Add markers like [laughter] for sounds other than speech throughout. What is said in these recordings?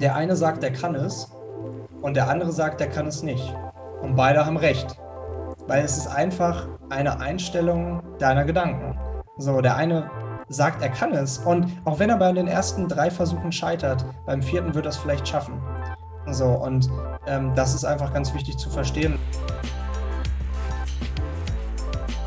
der eine sagt, er kann es und der andere sagt, er kann es nicht. Und beide haben recht. Weil es ist einfach eine Einstellung deiner Gedanken. So, der eine sagt, er kann es. Und auch wenn er bei den ersten drei Versuchen scheitert, beim vierten wird er es vielleicht schaffen. So, und ähm, das ist einfach ganz wichtig zu verstehen.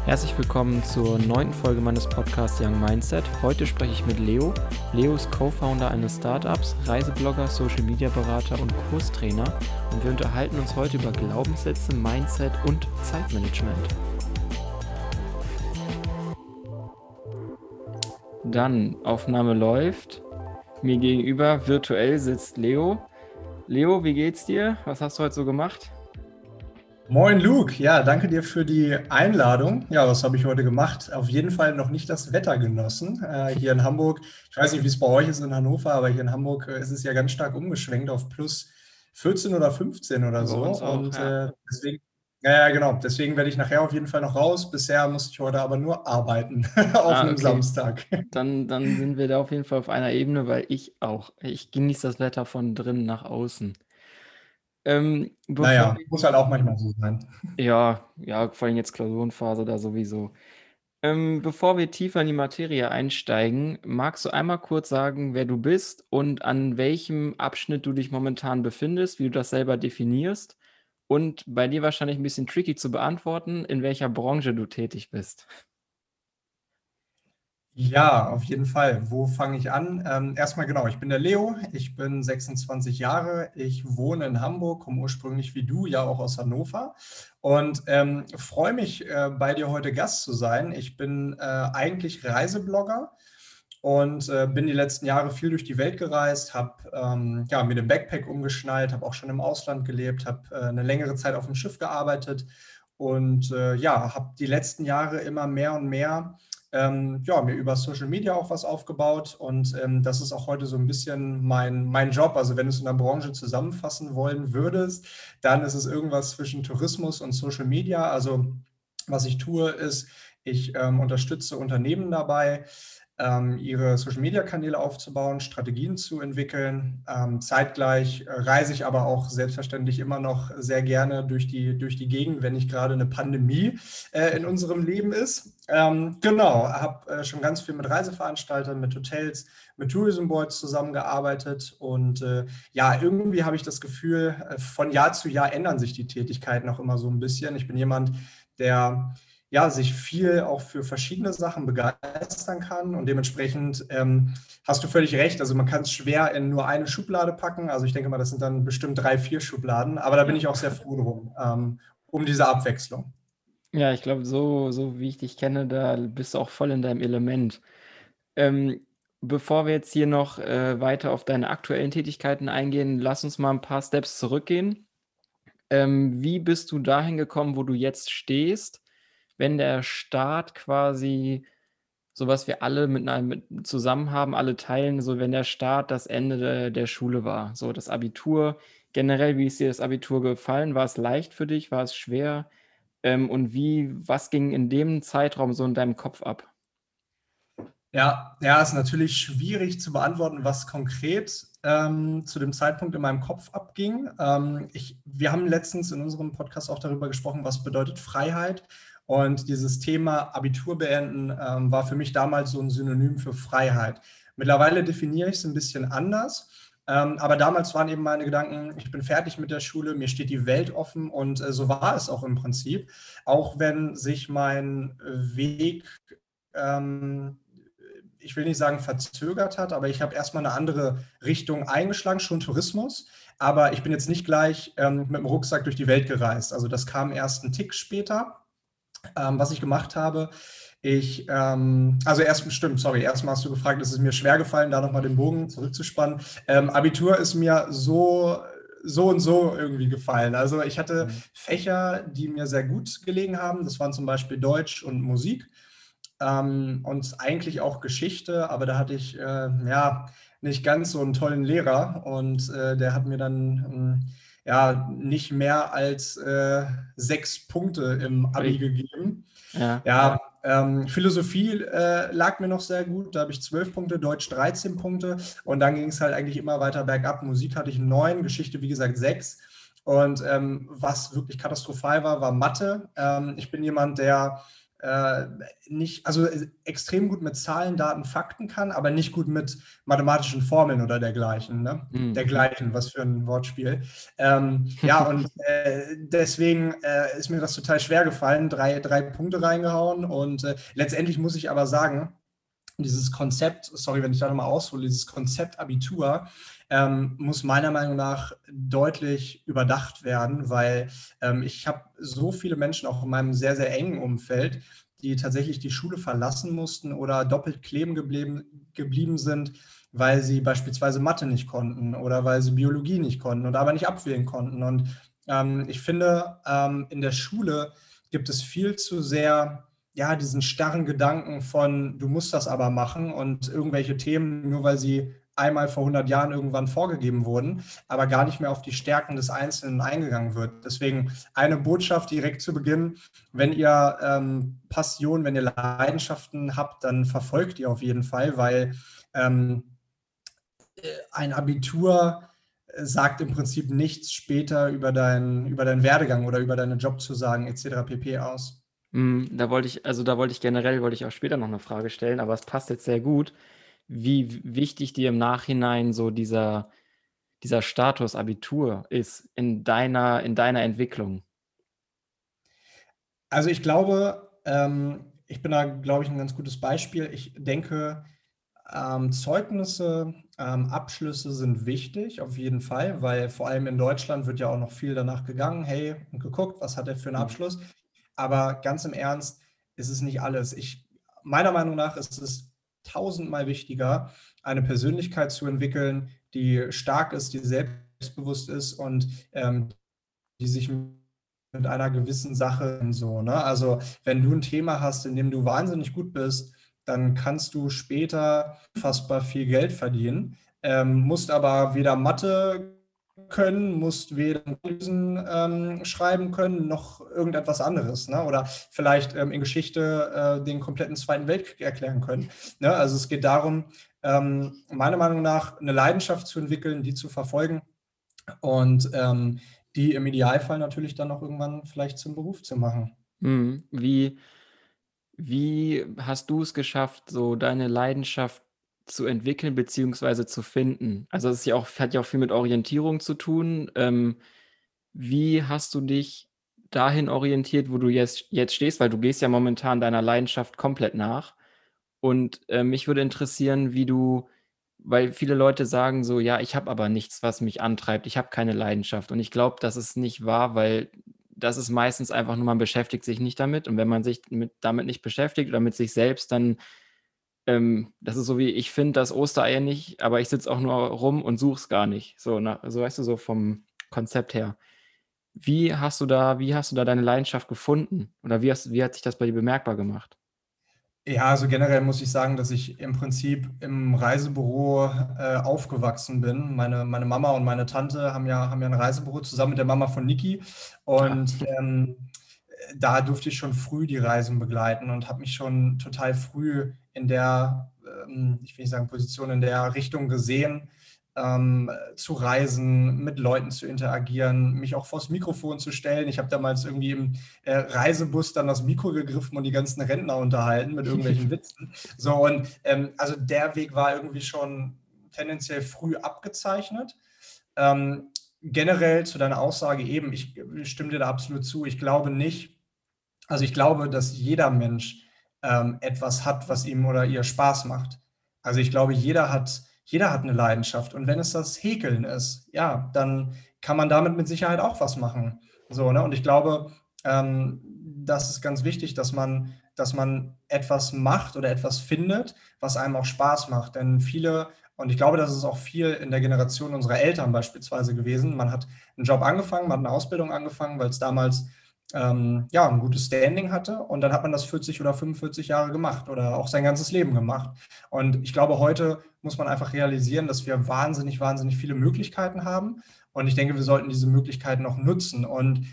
Herzlich willkommen zur neunten Folge meines Podcasts Young Mindset. Heute spreche ich mit Leo. Leo ist Co-Founder eines Startups, Reiseblogger, Social Media Berater und Kurstrainer. Und wir unterhalten uns heute über Glaubenssätze, Mindset und Zeitmanagement. Dann, Aufnahme läuft. Mir gegenüber virtuell sitzt Leo. Leo, wie geht's dir? Was hast du heute so gemacht? Moin Luke, ja, danke dir für die Einladung. Ja, was habe ich heute gemacht? Auf jeden Fall noch nicht das Wetter genossen. Äh, hier in Hamburg, ich weiß nicht, wie es bei euch ist in Hannover, aber hier in Hamburg äh, ist es ja ganz stark umgeschwenkt auf plus 14 oder 15 oder so. Auch, Und ja. äh, deswegen, ja, genau, deswegen werde ich nachher auf jeden Fall noch raus. Bisher musste ich heute aber nur arbeiten [laughs] auf ah, einem okay. Samstag. Dann, dann sind wir da auf jeden Fall auf einer Ebene, weil ich auch. Ich genieße das Wetter von drinnen nach außen. Ähm, naja, muss halt auch manchmal so sein. Ja, ja, vor allem jetzt Klausurenphase da sowieso. Ähm, bevor wir tiefer in die Materie einsteigen, magst du einmal kurz sagen, wer du bist und an welchem Abschnitt du dich momentan befindest, wie du das selber definierst und bei dir wahrscheinlich ein bisschen tricky zu beantworten, in welcher Branche du tätig bist. Ja, auf jeden Fall. Wo fange ich an? Ähm, erstmal genau, ich bin der Leo, ich bin 26 Jahre, ich wohne in Hamburg, komme ursprünglich wie du ja auch aus Hannover und ähm, freue mich, äh, bei dir heute Gast zu sein. Ich bin äh, eigentlich Reiseblogger und äh, bin die letzten Jahre viel durch die Welt gereist, habe ähm, ja, mir den Backpack umgeschnallt, habe auch schon im Ausland gelebt, habe äh, eine längere Zeit auf dem Schiff gearbeitet und äh, ja, habe die letzten Jahre immer mehr und mehr ähm, ja, mir über Social Media auch was aufgebaut und ähm, das ist auch heute so ein bisschen mein, mein Job. Also wenn du es in der Branche zusammenfassen wollen würdest, dann ist es irgendwas zwischen Tourismus und Social Media. Also was ich tue, ist, ich ähm, unterstütze Unternehmen dabei, ihre Social-Media-Kanäle aufzubauen, Strategien zu entwickeln. Ähm, zeitgleich äh, reise ich aber auch selbstverständlich immer noch sehr gerne durch die, durch die Gegend, wenn nicht gerade eine Pandemie äh, in unserem Leben ist. Ähm, genau, habe äh, schon ganz viel mit Reiseveranstaltern, mit Hotels, mit Tourism Boards zusammengearbeitet und ja, irgendwie habe ich das Gefühl, von Jahr zu Jahr ändern sich die Tätigkeiten auch immer so ein bisschen. Ich bin jemand, der ja, sich viel auch für verschiedene Sachen begeistern kann. Und dementsprechend ähm, hast du völlig recht. Also man kann es schwer in nur eine Schublade packen. Also ich denke mal, das sind dann bestimmt drei, vier Schubladen. Aber da bin ich auch sehr froh drum, ähm, um diese Abwechslung. Ja, ich glaube, so, so wie ich dich kenne, da bist du auch voll in deinem Element. Ähm, bevor wir jetzt hier noch äh, weiter auf deine aktuellen Tätigkeiten eingehen, lass uns mal ein paar Steps zurückgehen. Ähm, wie bist du dahin gekommen, wo du jetzt stehst? Wenn der Staat quasi so was wir alle mit, mit zusammen haben, alle teilen, so wenn der Staat das Ende de, der Schule war, so das Abitur. Generell, wie ist dir das Abitur gefallen? War es leicht für dich? War es schwer? Ähm, und wie, was ging in dem Zeitraum so in deinem Kopf ab? Ja, ja, ist natürlich schwierig zu beantworten, was konkret ähm, zu dem Zeitpunkt in meinem Kopf abging. Ähm, ich, wir haben letztens in unserem Podcast auch darüber gesprochen, was bedeutet Freiheit. Und dieses Thema Abitur beenden ähm, war für mich damals so ein Synonym für Freiheit. Mittlerweile definiere ich es ein bisschen anders. Ähm, aber damals waren eben meine Gedanken, ich bin fertig mit der Schule, mir steht die Welt offen und äh, so war es auch im Prinzip. Auch wenn sich mein Weg, ähm, ich will nicht sagen verzögert hat, aber ich habe erstmal eine andere Richtung eingeschlagen, schon Tourismus. Aber ich bin jetzt nicht gleich ähm, mit dem Rucksack durch die Welt gereist. Also das kam erst einen Tick später ähm, was ich gemacht habe. Ich, ähm, also erst stimmt, sorry, erstmal hast du gefragt, ist es mir schwer gefallen, da nochmal den Bogen zurückzuspannen. Ähm, Abitur ist mir so, so und so irgendwie gefallen. Also ich hatte mhm. Fächer, die mir sehr gut gelegen haben. Das waren zum Beispiel Deutsch und Musik ähm, und eigentlich auch Geschichte, aber da hatte ich äh, ja nicht ganz so einen tollen Lehrer und äh, der hat mir dann ähm, ja nicht mehr als äh, sechs Punkte im Abi gegeben. Ja. ja, ähm, Philosophie äh, lag mir noch sehr gut. Da habe ich 12 Punkte, Deutsch 13 Punkte. Und dann ging es halt eigentlich immer weiter bergab. Musik hatte ich 9, Geschichte, wie gesagt, 6. Und ähm, was wirklich katastrophal war, war Mathe. Ähm, ich bin jemand, der äh, nicht, also äh, extrem gut mit Zahlen, Daten, Fakten kann, aber nicht gut mit mathematischen Formeln oder dergleichen. Ne? Mhm. Dergleichen, was für ein Wortspiel. Ähm, [laughs] ja, und äh, deswegen äh, ist mir das total schwer gefallen, drei, drei Punkte reingehauen. Und äh, letztendlich muss ich aber sagen, dieses Konzept, sorry, wenn ich da nochmal aushole, dieses Konzept Abitur ähm, muss meiner Meinung nach deutlich überdacht werden, weil ähm, ich habe so viele Menschen auch in meinem sehr, sehr engen Umfeld, die tatsächlich die Schule verlassen mussten oder doppelt kleben geblieben, geblieben sind, weil sie beispielsweise Mathe nicht konnten oder weil sie Biologie nicht konnten oder aber nicht abwählen konnten. Und ähm, ich finde, ähm, in der Schule gibt es viel zu sehr ja, diesen starren Gedanken von, du musst das aber machen und irgendwelche Themen, nur weil sie einmal vor 100 Jahren irgendwann vorgegeben wurden, aber gar nicht mehr auf die Stärken des Einzelnen eingegangen wird. Deswegen eine Botschaft direkt zu Beginn, wenn ihr ähm, Passion, wenn ihr Leidenschaften habt, dann verfolgt ihr auf jeden Fall, weil ähm, äh, ein Abitur sagt im Prinzip nichts später über, dein, über deinen Werdegang oder über deine Jobzusagen etc. pp. aus. Mm, da wollte ich, also da wollte ich generell, wollte ich auch später noch eine Frage stellen, aber es passt jetzt sehr gut, wie wichtig dir im Nachhinein so dieser, dieser Status Abitur ist in deiner, in deiner Entwicklung. Also ich glaube, ähm, ich bin da, glaube ich, ein ganz gutes Beispiel. Ich denke, ähm, Zeugnisse, ähm, Abschlüsse sind wichtig, auf jeden Fall, weil vor allem in Deutschland wird ja auch noch viel danach gegangen, hey, und geguckt, was hat er für einen mhm. Abschluss. Aber ganz im Ernst ist es nicht alles. Ich, meiner Meinung nach ist es tausendmal wichtiger, eine Persönlichkeit zu entwickeln, die stark ist, die selbstbewusst ist und ähm, die sich mit einer gewissen Sache so. Ne? Also wenn du ein Thema hast, in dem du wahnsinnig gut bist, dann kannst du später fassbar viel Geld verdienen, ähm, musst aber weder Mathe können, musst weder Analysen ähm, schreiben können, noch irgendetwas anderes. Ne? Oder vielleicht ähm, in Geschichte äh, den kompletten Zweiten Weltkrieg erklären können. Ne? Also es geht darum, ähm, meiner Meinung nach eine Leidenschaft zu entwickeln, die zu verfolgen und ähm, die im Idealfall natürlich dann auch irgendwann vielleicht zum Beruf zu machen. Mhm. Wie, wie hast du es geschafft, so deine Leidenschaft zu entwickeln beziehungsweise zu finden? Also, es ja auch hat ja auch viel mit Orientierung zu tun. Ähm, wie hast du dich dahin orientiert, wo du jetzt jetzt stehst? Weil du gehst ja momentan deiner Leidenschaft komplett nach. Und, äh, mich würde interessieren, wie du weil viele Leute sagen so: „Ja, ich habe aber nichts, was mich antreibt. Ich habe keine Leidenschaft.“ Und ich glaube, das ist nicht wahr, weil das ist meistens einfach nur man beschäftigt sich nicht damit. Und wenn man sich mit damit nicht beschäftigt oder mit sich selbst, dann ähm, das ist so wie, ich finde das Osterei nicht, aber ich sitze auch nur rum und suche es gar nicht. So, na, so weißt du, so vom Konzept her. Wie hast du da, wie hast du da deine Leidenschaft gefunden? Oder wie, hast, wie hat sich das bei dir bemerkbar gemacht? Ja, also generell muss ich sagen, dass ich im Prinzip im Reisebüro äh, aufgewachsen bin. Meine, meine Mama und meine Tante haben ja, haben ja ein Reisebüro zusammen mit der Mama von Niki. Und ja. ähm, da durfte ich schon früh die Reisen begleiten und habe mich schon total früh in der, ähm, ich will nicht sagen Position, in der Richtung gesehen, ähm, zu reisen, mit Leuten zu interagieren, mich auch vors Mikrofon zu stellen. Ich habe damals irgendwie im äh, Reisebus dann das Mikro gegriffen und die ganzen Rentner unterhalten mit irgendwelchen [laughs] Witzen. So, und ähm, also der Weg war irgendwie schon tendenziell früh abgezeichnet. Ähm, generell zu deiner Aussage eben, ich stimme dir da absolut zu. Ich glaube nicht, also ich glaube, dass jeder Mensch ähm, etwas hat, was ihm oder ihr Spaß macht. Also ich glaube, jeder hat, jeder hat eine Leidenschaft. Und wenn es das Häkeln ist, ja, dann kann man damit mit Sicherheit auch was machen. So, ne? Und ich glaube, ähm, das ist ganz wichtig, dass man, dass man etwas macht oder etwas findet, was einem auch Spaß macht. Denn viele, und ich glaube, das ist auch viel in der Generation unserer Eltern beispielsweise gewesen. Man hat einen Job angefangen, man hat eine Ausbildung angefangen, weil es damals ähm, ja, ein gutes Standing hatte und dann hat man das 40 oder 45 Jahre gemacht oder auch sein ganzes Leben gemacht. Und ich glaube, heute muss man einfach realisieren, dass wir wahnsinnig, wahnsinnig viele Möglichkeiten haben und ich denke, wir sollten diese Möglichkeiten auch nutzen und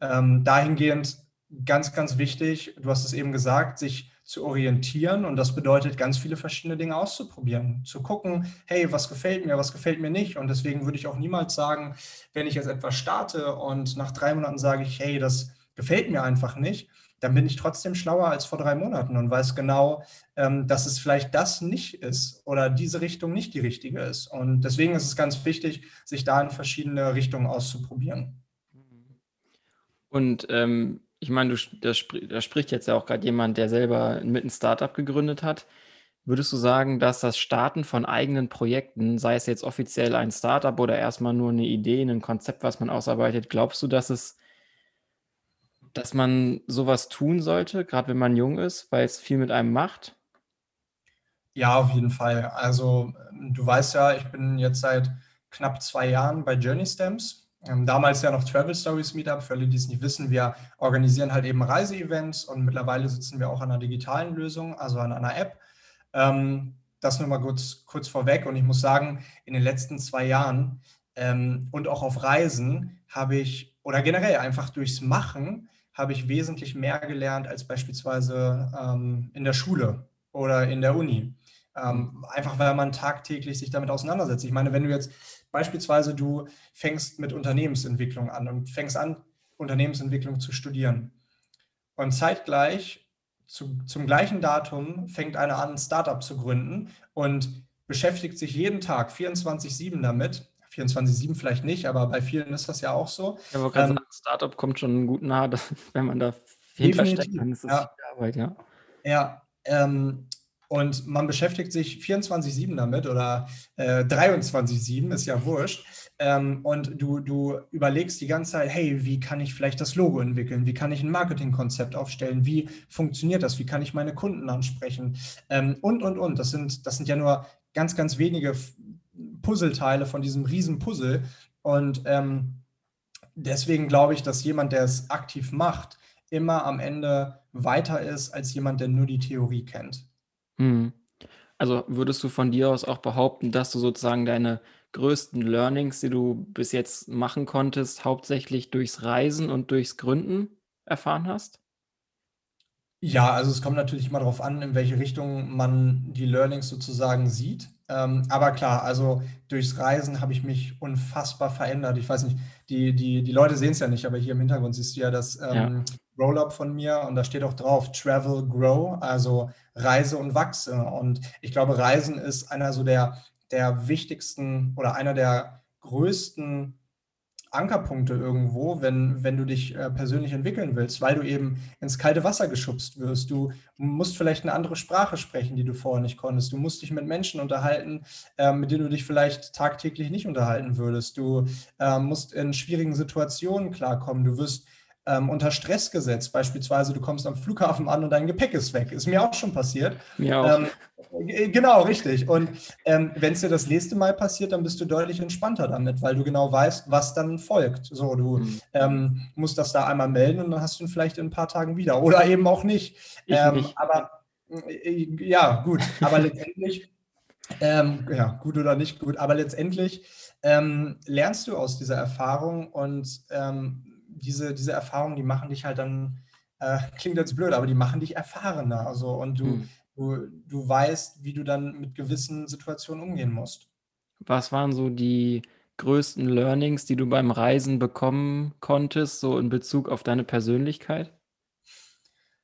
ähm, dahingehend ganz, ganz wichtig, du hast es eben gesagt, sich zu orientieren. Und das bedeutet, ganz viele verschiedene Dinge auszuprobieren, zu gucken, hey, was gefällt mir, was gefällt mir nicht. Und deswegen würde ich auch niemals sagen, wenn ich jetzt etwas starte und nach drei Monaten sage ich, hey, das gefällt mir einfach nicht, dann bin ich trotzdem schlauer als vor drei Monaten und weiß genau, ähm, dass es vielleicht das nicht ist oder diese Richtung nicht die richtige ist. Und deswegen ist es ganz wichtig, sich da in verschiedene Richtungen auszuprobieren. Und ähm, ich meine, du, da, sp da spricht jetzt ja auch gerade jemand, der selber mit ein Startup gegründet hat. Würdest du sagen, dass das Starten von eigenen Projekten, sei es jetzt offiziell ein Startup oder erstmal nur eine Idee, ein Konzept, was man ausarbeitet, glaubst du, dass es dass man sowas tun sollte, gerade wenn man jung ist, weil es viel mit einem macht? Ja, auf jeden Fall. Also du weißt ja, ich bin jetzt seit knapp zwei Jahren bei Journey Stamps. Ähm, damals ja noch Travel Stories Meetup. Für alle, die es nicht wissen, wir organisieren halt eben Reiseevents und mittlerweile sitzen wir auch an einer digitalen Lösung, also an einer App. Ähm, das nur mal kurz, kurz vorweg. Und ich muss sagen, in den letzten zwei Jahren ähm, und auch auf Reisen habe ich, oder generell einfach durchs Machen, habe ich wesentlich mehr gelernt als beispielsweise ähm, in der Schule oder in der Uni. Ähm, mhm. einfach weil man tagtäglich sich damit auseinandersetzt. Ich meine, wenn du jetzt beispielsweise du fängst mit Unternehmensentwicklung an und fängst an, Unternehmensentwicklung zu studieren. Und zeitgleich zu, zum gleichen Datum fängt einer an, ein Startup zu gründen und beschäftigt sich jeden Tag 24-7 damit, 24-7 vielleicht nicht, aber bei vielen ist das ja auch so. Ja, aber ähm, sagen, Startup kommt schon gut nahe, [laughs] wenn man da viel versteckt, dann ist das ja. Arbeit, ja. Ja, ähm, und man beschäftigt sich 24-7 damit oder äh, 23-7, ist ja wurscht. Ähm, und du, du überlegst die ganze Zeit, hey, wie kann ich vielleicht das Logo entwickeln? Wie kann ich ein Marketingkonzept aufstellen? Wie funktioniert das? Wie kann ich meine Kunden ansprechen? Ähm, und, und, und. Das sind, das sind ja nur ganz, ganz wenige Puzzleteile von diesem riesen Puzzle. Und ähm, deswegen glaube ich, dass jemand, der es aktiv macht, immer am Ende weiter ist als jemand, der nur die Theorie kennt. Mhm. Also würdest du von dir aus auch behaupten, dass du sozusagen deine größten Learnings, die du bis jetzt machen konntest, hauptsächlich durchs Reisen und durchs Gründen erfahren hast? Ja, also es kommt natürlich immer darauf an, in welche Richtung man die Learnings sozusagen sieht. Ähm, aber klar, also durchs Reisen habe ich mich unfassbar verändert. Ich weiß nicht, die, die, die Leute sehen es ja nicht, aber hier im Hintergrund siehst du ja das ähm, ja. Roll-up von mir und da steht auch drauf Travel, Grow, also Reise und Wachse. Und ich glaube, Reisen ist einer so der, der wichtigsten oder einer der größten Ankerpunkte irgendwo, wenn, wenn du dich äh, persönlich entwickeln willst, weil du eben ins kalte Wasser geschubst wirst. Du musst vielleicht eine andere Sprache sprechen, die du vorher nicht konntest. Du musst dich mit Menschen unterhalten, äh, mit denen du dich vielleicht tagtäglich nicht unterhalten würdest. Du äh, musst in schwierigen Situationen klarkommen. Du wirst ähm, unter Stress gesetzt. Beispielsweise, du kommst am Flughafen an und dein Gepäck ist weg. Ist mir auch schon passiert. Mir auch. Ähm, genau, richtig. Und ähm, wenn es dir das nächste Mal passiert, dann bist du deutlich entspannter damit, weil du genau weißt, was dann folgt. So, du mhm. Ähm, musst das da einmal melden und dann hast du ihn vielleicht in ein paar Tagen wieder. Oder eben auch nicht. Ähm, nicht. Aber äh, ja, gut. Aber letztendlich, ähm, ja, gut oder nicht gut, aber letztendlich lernst du aus dieser Erfahrung und diese, diese Erfahrungen, die machen dich halt dann, äh, [laughs] klingt jetzt blöd, aber die machen dich erfahrener. Also, und du, mhm. du, du weißt, wie du dann mit gewissen Situationen umgehen musst. Was waren so die größten Learnings, die du beim Reisen bekommen konntest, so in Bezug auf deine Persönlichkeit?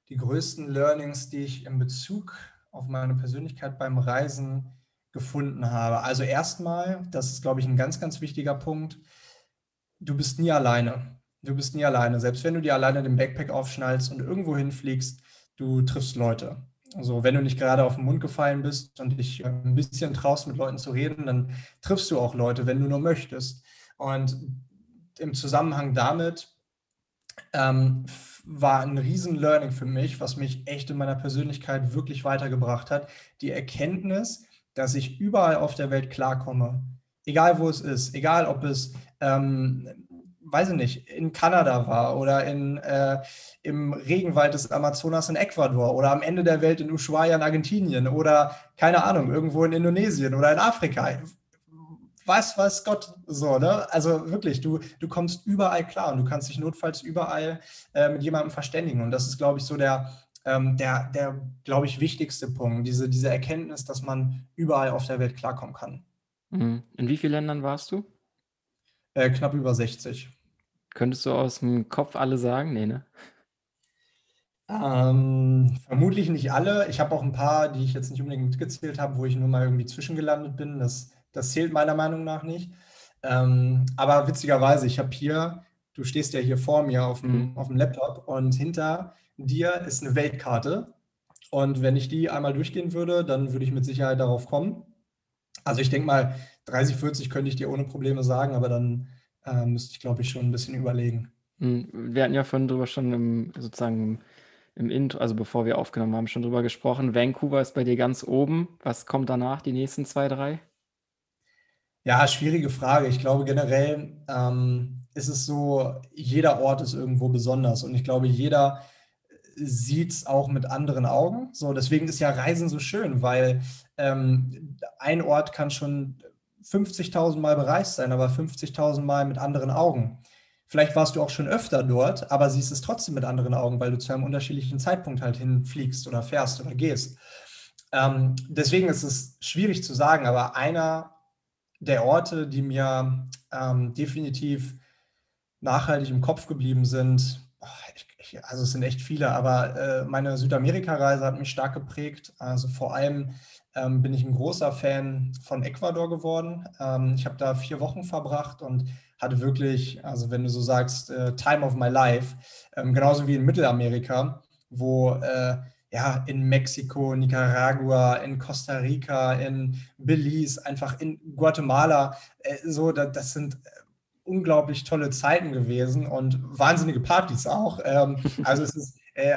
Die größten Learnings, die ich in Bezug auf meine Persönlichkeit beim Reisen gefunden habe. Also erstmal, das ist, glaube ich, ein ganz, ganz wichtiger Punkt, du bist nie alleine. Du bist nie alleine. Selbst wenn du dir alleine den Backpack aufschnallst und irgendwo hinfliegst, du triffst Leute. Also wenn du nicht gerade auf den Mund gefallen bist und dich ein bisschen traust, mit Leuten zu reden, dann triffst du auch Leute, wenn du nur möchtest. Und im Zusammenhang damit ähm, war ein riesen Learning für mich, was mich echt in meiner Persönlichkeit wirklich weitergebracht hat. Die Erkenntnis, dass ich überall auf der Welt klarkomme. Egal wo es ist, egal ob es ähm, weiß ich nicht, in Kanada war oder in, äh, im Regenwald des Amazonas in Ecuador oder am Ende der Welt in Ushuaia in Argentinien oder keine Ahnung, irgendwo in Indonesien oder in Afrika. Was weiß Gott so, ne? Also wirklich, du, du kommst überall klar und du kannst dich notfalls überall äh, mit jemandem verständigen. Und das ist, glaube ich, so der, ähm, der, der glaube ich, wichtigste Punkt. Diese, diese Erkenntnis, dass man überall auf der Welt klarkommen kann. Mhm. In wie vielen Ländern warst du? Äh, knapp über 60. Könntest du aus dem Kopf alle sagen? Nee, ne? Ähm, vermutlich nicht alle. Ich habe auch ein paar, die ich jetzt nicht unbedingt mitgezählt habe, wo ich nur mal irgendwie zwischengelandet bin. Das, das zählt meiner Meinung nach nicht. Ähm, aber witzigerweise, ich habe hier, du stehst ja hier vor mir auf dem, mhm. auf dem Laptop und hinter dir ist eine Weltkarte. Und wenn ich die einmal durchgehen würde, dann würde ich mit Sicherheit darauf kommen. Also ich denke mal, 30, 40 könnte ich dir ohne Probleme sagen, aber dann äh, müsste ich, glaube ich, schon ein bisschen überlegen. Mhm. Wir hatten ja vorhin drüber schon im, sozusagen im Intro, also bevor wir aufgenommen haben, schon drüber gesprochen. Vancouver ist bei dir ganz oben. Was kommt danach, die nächsten zwei, drei? Ja, schwierige Frage. Ich glaube generell ähm, ist es so, jeder Ort ist irgendwo besonders und ich glaube, jeder sieht es auch mit anderen Augen. So, deswegen ist ja Reisen so schön, weil ähm, ein Ort kann schon 50.000 Mal bereist sein, aber 50.000 Mal mit anderen Augen. Vielleicht warst du auch schon öfter dort, aber siehst es trotzdem mit anderen Augen, weil du zu einem unterschiedlichen Zeitpunkt halt hinfliegst oder fährst oder gehst. Ähm, deswegen ist es schwierig zu sagen, aber einer der Orte, die mir ähm, definitiv nachhaltig im Kopf geblieben sind, ich, ich, also es sind echt viele, aber äh, meine Südamerika-Reise hat mich stark geprägt. Also vor allem ähm, bin ich ein großer Fan von Ecuador geworden. Ähm, ich habe da vier Wochen verbracht und hatte wirklich, also wenn du so sagst, äh, Time of my life, ähm, genauso wie in Mittelamerika, wo äh, ja in Mexiko, Nicaragua, in Costa Rica, in Belize, einfach in Guatemala, äh, so, da, das sind unglaublich tolle Zeiten gewesen und wahnsinnige Partys auch. Ähm, [laughs] also es ist, äh,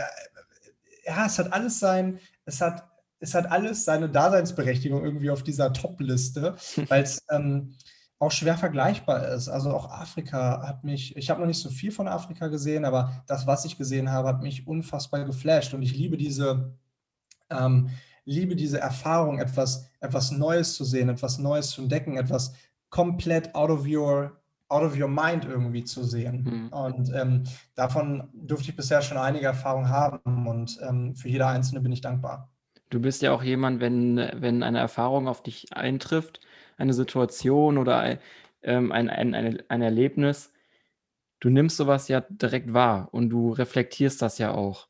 ja, es hat alles sein, es hat, es hat alles seine Daseinsberechtigung irgendwie auf dieser Top-Liste, [laughs] weil es ähm, auch schwer vergleichbar ist. Also auch Afrika hat mich, ich habe noch nicht so viel von Afrika gesehen, aber das, was ich gesehen habe, hat mich unfassbar geflasht und ich liebe diese, ähm, liebe diese Erfahrung, etwas, etwas Neues zu sehen, etwas Neues zu entdecken, etwas komplett out of your out of your mind irgendwie zu sehen. Mhm. Und ähm, davon durfte ich bisher schon einige Erfahrungen haben und ähm, für jede einzelne bin ich dankbar. Du bist ja auch jemand, wenn, wenn eine Erfahrung auf dich eintrifft, eine Situation oder ähm, ein, ein, ein, ein Erlebnis, du nimmst sowas ja direkt wahr und du reflektierst das ja auch.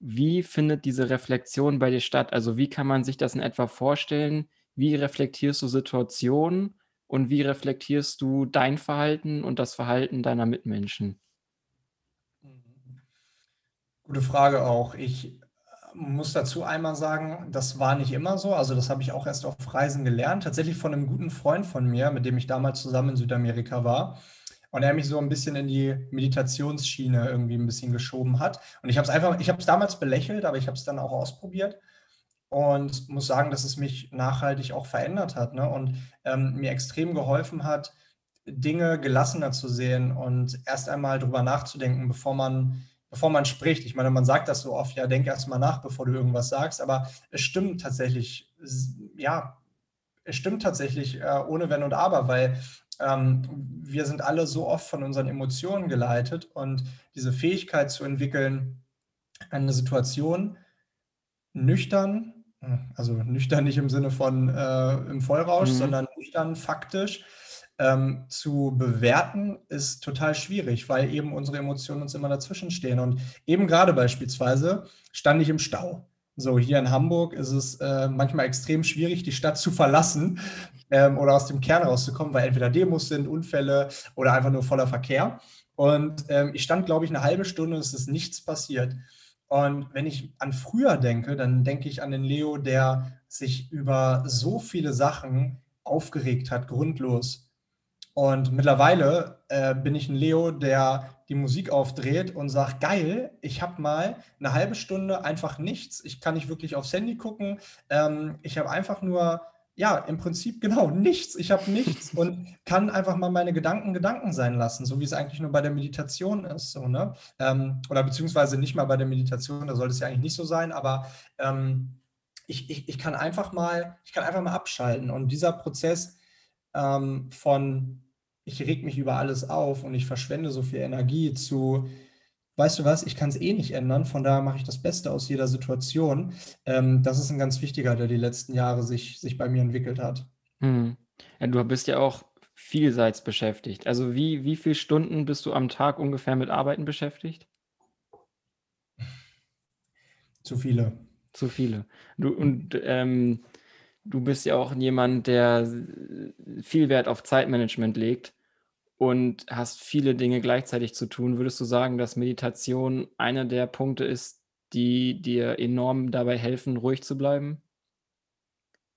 Wie findet diese Reflexion bei dir statt? Also wie kann man sich das in etwa vorstellen? Wie reflektierst du Situationen und wie reflektierst du dein Verhalten und das Verhalten deiner Mitmenschen? Gute Frage auch. Ich muss dazu einmal sagen, das war nicht immer so. Also das habe ich auch erst auf Reisen gelernt. Tatsächlich von einem guten Freund von mir, mit dem ich damals zusammen in Südamerika war. Und er mich so ein bisschen in die Meditationsschiene irgendwie ein bisschen geschoben hat. Und ich habe es einfach, ich habe es damals belächelt, aber ich habe es dann auch ausprobiert und muss sagen, dass es mich nachhaltig auch verändert hat ne? und ähm, mir extrem geholfen hat, Dinge gelassener zu sehen und erst einmal drüber nachzudenken, bevor man bevor man spricht. Ich meine, man sagt das so oft, ja, denk erst mal nach, bevor du irgendwas sagst, aber es stimmt tatsächlich, ja, es stimmt tatsächlich äh, ohne Wenn und Aber, weil ähm, wir sind alle so oft von unseren Emotionen geleitet und diese Fähigkeit zu entwickeln, eine Situation nüchtern, also nüchtern nicht im Sinne von äh, im Vollrausch, mhm. sondern nüchtern faktisch ähm, zu bewerten, ist total schwierig, weil eben unsere Emotionen uns immer dazwischen stehen. Und eben gerade beispielsweise stand ich im Stau. So, hier in Hamburg ist es äh, manchmal extrem schwierig, die Stadt zu verlassen ähm, oder aus dem Kern rauszukommen, weil entweder Demos sind, Unfälle oder einfach nur voller Verkehr. Und ähm, ich stand, glaube ich, eine halbe Stunde und es ist nichts passiert. Und wenn ich an früher denke, dann denke ich an den Leo, der sich über so viele Sachen aufgeregt hat, grundlos. Und mittlerweile äh, bin ich ein Leo, der die Musik aufdreht und sagt, geil, ich habe mal eine halbe Stunde einfach nichts. Ich kann nicht wirklich aufs Handy gucken. Ähm, ich habe einfach nur, ja, im Prinzip genau nichts. Ich habe nichts [laughs] und kann einfach mal meine Gedanken Gedanken sein lassen, so wie es eigentlich nur bei der Meditation ist. So, ne? Ähm, oder beziehungsweise nicht mal bei der Meditation, da sollte es ja eigentlich nicht so sein, aber ähm, ich, ich, ich kann einfach mal, ich kann einfach mal abschalten. Und dieser Prozess ähm, von ich reg mich über alles auf und ich verschwende so viel Energie zu, weißt du was, ich kann es eh nicht ändern, von daher mache ich das Beste aus jeder Situation. Ähm, das ist ein ganz wichtiger, der die letzten Jahre sich, sich bei mir entwickelt hat. Mhm. Ja, du bist ja auch vielseits beschäftigt. Also wie, wie viele Stunden bist du am Tag ungefähr mit Arbeiten beschäftigt? Zu viele. Zu viele. Du, und ähm, du bist ja auch jemand, der viel Wert auf Zeitmanagement legt und hast viele Dinge gleichzeitig zu tun. Würdest du sagen, dass Meditation einer der Punkte ist, die dir enorm dabei helfen, ruhig zu bleiben?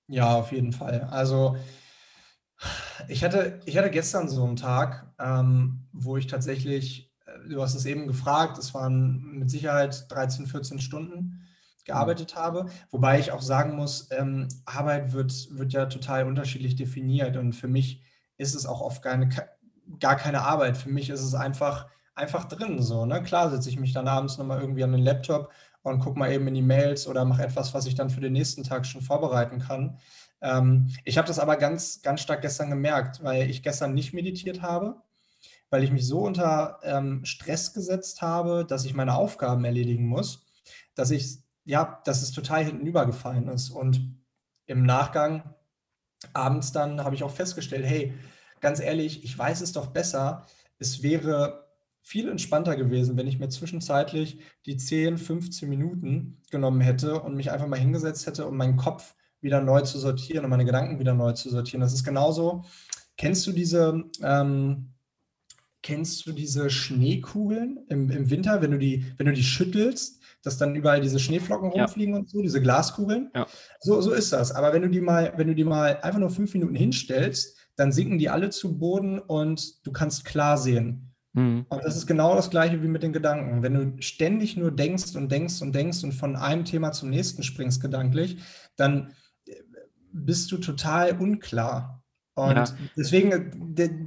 Ja, auf jeden Fall. Also ich hatte, ich hatte gestern so einen Tag, ähm, wo ich tatsächlich, äh, du hast es eben gefragt, es waren mit Sicherheit 13, 14 Stunden gearbeitet habe. Wobei ich auch sagen muss, ähm, Arbeit wird, wird ja total unterschiedlich definiert und für mich ist es auch oft keine, gar keine Arbeit. Für mich ist es einfach, einfach drin. So, ne? Klar setze ich mich dann abends nochmal irgendwie an den Laptop und gucke mal eben in die Mails oder mache etwas, was ich dann für den nächsten Tag schon vorbereiten kann. Ähm, ich habe das aber ganz, ganz stark gestern gemerkt, weil ich gestern nicht meditiert habe, weil ich mich so unter ähm, Stress gesetzt habe, dass ich meine Aufgaben erledigen muss, dass ich, ja, dass es total hintenübergefallen ist. Und im Nachgang, abends dann, habe ich auch festgestellt, hey, ganz ehrlich, ich weiß es doch besser. Es wäre viel entspannter gewesen, wenn ich mir zwischenzeitlich die 10, 15 Minuten genommen hätte und mich einfach mal hingesetzt hätte, um meinen Kopf wieder neu zu sortieren und meine Gedanken wieder neu zu sortieren. Das ist genauso. Kennst du diese, ähm, kennst du diese Schneekugeln im, im Winter, wenn du die, wenn du die schüttelst, dass dann überall diese Schneeflocken rumfliegen ja. und so, diese Glaskugeln? Ja. So, so ist das. Aber wenn du die mal, wenn du die mal einfach nur fünf Minuten hinstellst, dann sinken die alle zu Boden und du kannst klar sehen. Mhm. Und das ist genau das Gleiche wie mit den Gedanken. Wenn du ständig nur denkst und denkst und denkst und von einem Thema zum nächsten springst gedanklich, dann bist du total unklar. Und ja. deswegen,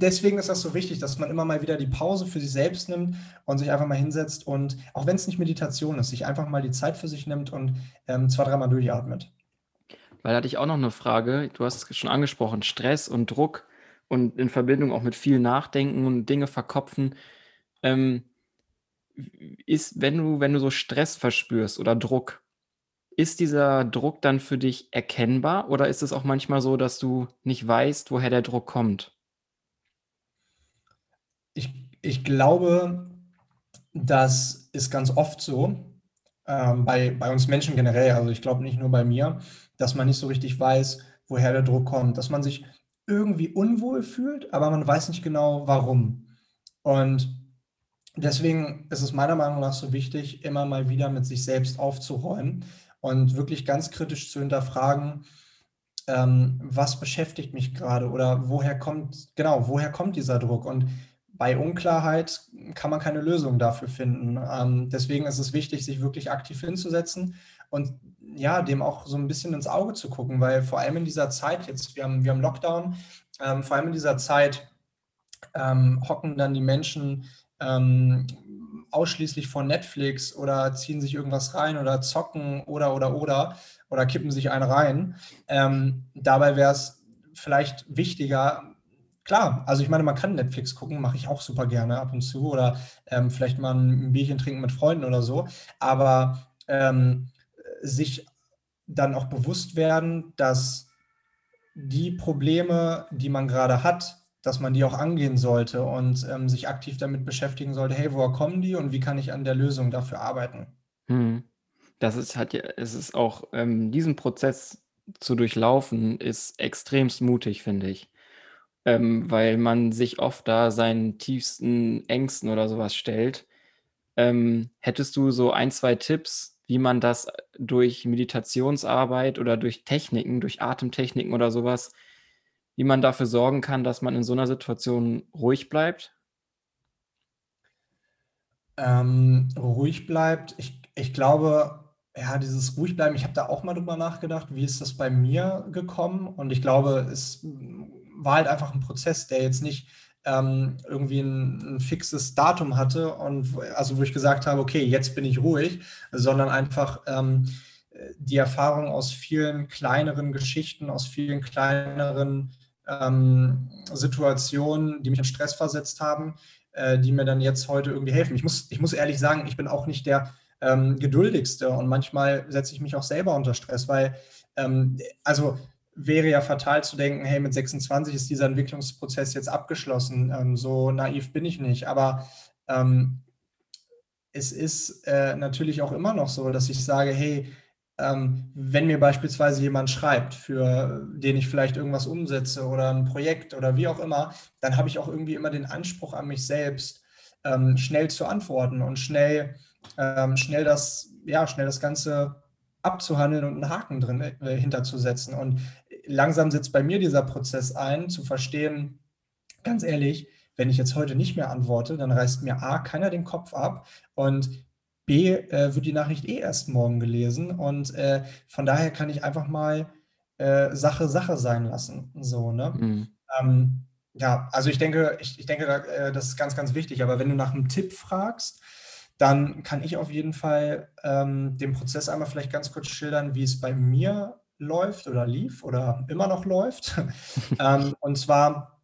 deswegen ist das so wichtig, dass man immer mal wieder die Pause für sich selbst nimmt und sich einfach mal hinsetzt und auch wenn es nicht Meditation ist, sich einfach mal die Zeit für sich nimmt und ähm, zwei, dreimal durchatmet. Weil da hatte ich auch noch eine Frage. Du hast es schon angesprochen, Stress und Druck und in Verbindung auch mit viel Nachdenken und Dinge verkopfen. Ähm, ist, wenn du, wenn du so Stress verspürst oder Druck, ist dieser Druck dann für dich erkennbar oder ist es auch manchmal so, dass du nicht weißt, woher der Druck kommt? Ich, ich glaube, das ist ganz oft so, ähm, bei, bei uns Menschen generell, also ich glaube nicht nur bei mir, dass man nicht so richtig weiß, woher der Druck kommt, dass man sich irgendwie unwohl fühlt, aber man weiß nicht genau warum. Und deswegen ist es meiner Meinung nach so wichtig, immer mal wieder mit sich selbst aufzuräumen und wirklich ganz kritisch zu hinterfragen, ähm, was beschäftigt mich gerade oder woher kommt, genau, woher kommt dieser Druck? Und bei Unklarheit kann man keine Lösung dafür finden. Ähm, deswegen ist es wichtig, sich wirklich aktiv hinzusetzen und ja, dem auch so ein bisschen ins Auge zu gucken, weil vor allem in dieser Zeit jetzt, wir haben, wir haben Lockdown, ähm, vor allem in dieser Zeit ähm, hocken dann die Menschen ähm, ausschließlich vor Netflix oder ziehen sich irgendwas rein oder zocken oder oder oder oder kippen sich einen rein. Ähm, dabei wäre es vielleicht wichtiger, klar, also ich meine, man kann Netflix gucken, mache ich auch super gerne ab und zu oder ähm, vielleicht mal ein Bierchen trinken mit Freunden oder so, aber ähm, sich dann auch bewusst werden, dass die Probleme, die man gerade hat, dass man die auch angehen sollte und ähm, sich aktiv damit beschäftigen sollte, hey, woher kommen die und wie kann ich an der Lösung dafür arbeiten? Hm. Das ist halt ja, es ist auch, ähm, diesen Prozess zu durchlaufen, ist extremst mutig, finde ich. Ähm, weil man sich oft da seinen tiefsten Ängsten oder sowas stellt. Ähm, hättest du so ein, zwei Tipps, wie man das durch Meditationsarbeit oder durch Techniken, durch Atemtechniken oder sowas wie man dafür sorgen kann, dass man in so einer Situation ruhig bleibt? Ähm, ruhig bleibt. Ich, ich glaube, ja, dieses ruhig bleiben, ich habe da auch mal drüber nachgedacht, wie ist das bei mir gekommen? Und ich glaube, es war halt einfach ein Prozess, der jetzt nicht ähm, irgendwie ein, ein, fixes Datum hatte und also wo ich gesagt habe, okay, jetzt bin ich ruhig, sondern einfach ähm, die Erfahrung aus vielen kleineren Geschichten, aus vielen kleineren ähm, Situationen, die mich in Stress versetzt haben, äh, die mir dann jetzt heute irgendwie helfen. Ich muss, ich muss ehrlich sagen, ich bin auch nicht der ähm, geduldigste und manchmal setze ich mich auch selber unter Stress, weil, ähm, also wäre ja fatal zu denken, hey, mit 26 ist dieser Entwicklungsprozess jetzt abgeschlossen. Ähm, so naiv bin ich nicht. Aber ähm, es ist äh, natürlich auch immer noch so, dass ich sage, hey, ähm, wenn mir beispielsweise jemand schreibt, für den ich vielleicht irgendwas umsetze oder ein Projekt oder wie auch immer, dann habe ich auch irgendwie immer den Anspruch an mich selbst, ähm, schnell zu antworten und schnell, ähm, schnell das, ja, schnell das Ganze abzuhandeln und einen Haken drin äh, hinterzusetzen. Und langsam setzt bei mir dieser Prozess ein, zu verstehen, ganz ehrlich, wenn ich jetzt heute nicht mehr antworte, dann reißt mir A, keiner den Kopf ab und B, äh, wird die Nachricht eh erst morgen gelesen und äh, von daher kann ich einfach mal äh, Sache Sache sein lassen. So, ne? Mhm. Ähm, ja, also ich denke, ich, ich denke, äh, das ist ganz, ganz wichtig. Aber wenn du nach einem Tipp fragst, dann kann ich auf jeden Fall ähm, den Prozess einmal vielleicht ganz kurz schildern, wie es bei mir läuft oder lief oder immer noch läuft. [laughs] ähm, und zwar,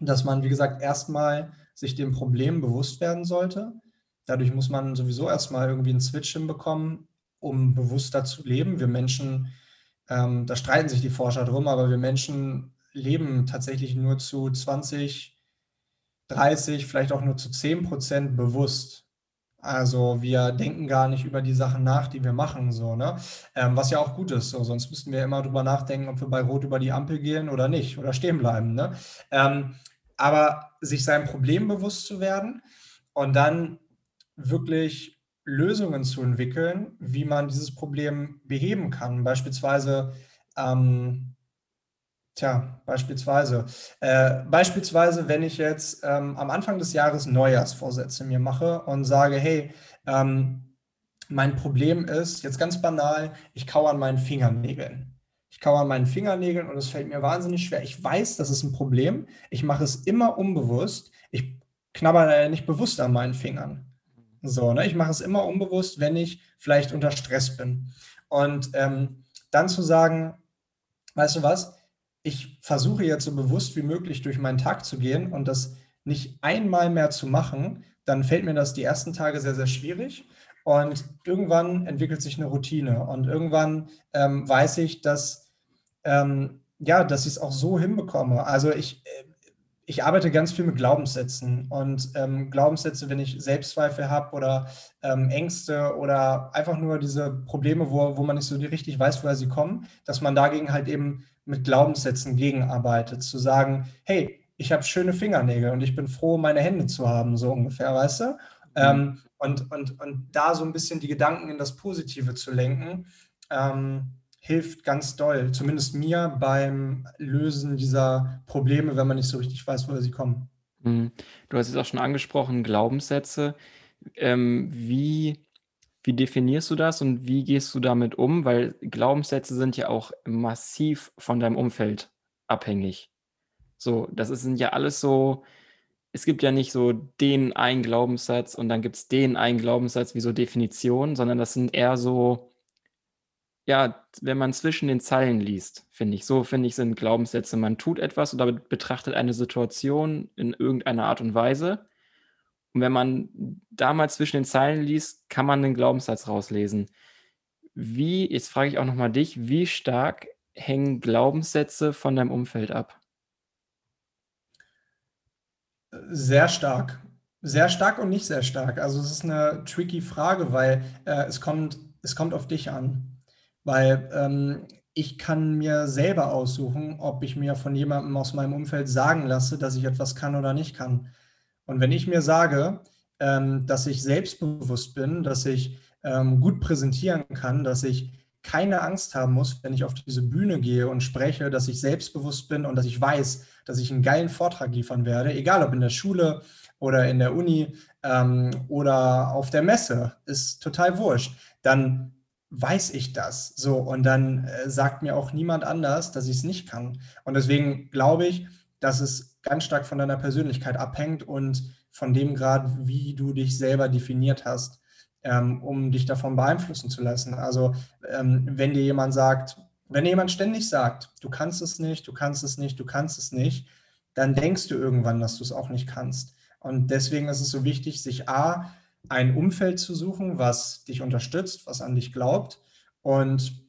dass man, wie gesagt, erstmal sich dem Problem bewusst werden sollte. Dadurch muss man sowieso erstmal irgendwie einen Switch hinbekommen, um bewusster zu leben. Wir Menschen, ähm, da streiten sich die Forscher drum, aber wir Menschen leben tatsächlich nur zu 20, 30, vielleicht auch nur zu 10 Prozent bewusst. Also wir denken gar nicht über die Sachen nach, die wir machen, so, ne? Ähm, was ja auch gut ist. So, sonst müssten wir immer drüber nachdenken, ob wir bei Rot über die Ampel gehen oder nicht oder stehen bleiben. Ne? Ähm, aber sich sein Problem bewusst zu werden und dann wirklich Lösungen zu entwickeln, wie man dieses Problem beheben kann. Beispielsweise ähm, Tja, beispielsweise. Äh, beispielsweise, wenn ich jetzt ähm, am Anfang des Jahres Neujahrsvorsätze mir mache und sage, hey, ähm, mein Problem ist, jetzt ganz banal, ich kauere an meinen Fingernägeln. Ich kauere an meinen Fingernägeln und es fällt mir wahnsinnig schwer. Ich weiß, das ist ein Problem. Ich mache es immer unbewusst. Ich knabber nicht bewusst an meinen Fingern. So, ne? Ich mache es immer unbewusst, wenn ich vielleicht unter Stress bin. Und ähm, dann zu sagen, weißt du was, ich versuche jetzt so bewusst wie möglich durch meinen Tag zu gehen und das nicht einmal mehr zu machen, dann fällt mir das die ersten Tage sehr, sehr schwierig. Und irgendwann entwickelt sich eine Routine und irgendwann ähm, weiß ich, dass, ähm, ja, dass ich es auch so hinbekomme. Also ich, äh, ich arbeite ganz viel mit Glaubenssätzen und ähm, Glaubenssätze, wenn ich Selbstzweifel habe oder ähm, Ängste oder einfach nur diese Probleme, wo, wo man nicht so richtig weiß, woher sie kommen, dass man dagegen halt eben mit Glaubenssätzen gegenarbeitet, zu sagen, hey, ich habe schöne Fingernägel und ich bin froh, meine Hände zu haben, so ungefähr, weißt du? Mhm. Ähm, und, und, und da so ein bisschen die Gedanken in das Positive zu lenken, ähm, hilft ganz doll, zumindest mir beim Lösen dieser Probleme, wenn man nicht so richtig weiß, woher sie kommen. Mhm. Du hast es auch schon angesprochen, Glaubenssätze. Ähm, wie wie definierst du das und wie gehst du damit um? Weil Glaubenssätze sind ja auch massiv von deinem Umfeld abhängig. So, das sind ja alles so es gibt ja nicht so den einen Glaubenssatz und dann gibt es den einen Glaubenssatz wie so Definitionen, sondern das sind eher so ja, wenn man zwischen den Zeilen liest, finde ich. So, finde ich, sind Glaubenssätze. Man tut etwas oder betrachtet eine Situation in irgendeiner Art und Weise und wenn man da mal zwischen den Zeilen liest, kann man einen Glaubenssatz rauslesen. Wie, jetzt frage ich auch nochmal dich, wie stark hängen Glaubenssätze von deinem Umfeld ab? Sehr stark. Sehr stark und nicht sehr stark. Also es ist eine tricky Frage, weil äh, es, kommt, es kommt auf dich an. Weil ähm, ich kann mir selber aussuchen, ob ich mir von jemandem aus meinem Umfeld sagen lasse, dass ich etwas kann oder nicht kann. Und wenn ich mir sage, ähm, dass ich selbstbewusst bin, dass ich ähm, gut präsentieren kann, dass ich keine Angst haben muss, wenn ich auf diese Bühne gehe und spreche, dass ich selbstbewusst bin und dass ich weiß, dass ich einen geilen Vortrag liefern werde, egal ob in der Schule oder in der Uni ähm, oder auf der Messe, ist total wurscht. Dann weiß ich das so und dann äh, sagt mir auch niemand anders, dass ich es nicht kann. Und deswegen glaube ich, dass es ganz stark von deiner Persönlichkeit abhängt und von dem Grad, wie du dich selber definiert hast, ähm, um dich davon beeinflussen zu lassen. Also ähm, wenn dir jemand sagt, wenn dir jemand ständig sagt, du kannst es nicht, du kannst es nicht, du kannst es nicht, dann denkst du irgendwann, dass du es auch nicht kannst. Und deswegen ist es so wichtig, sich A, ein Umfeld zu suchen, was dich unterstützt, was an dich glaubt und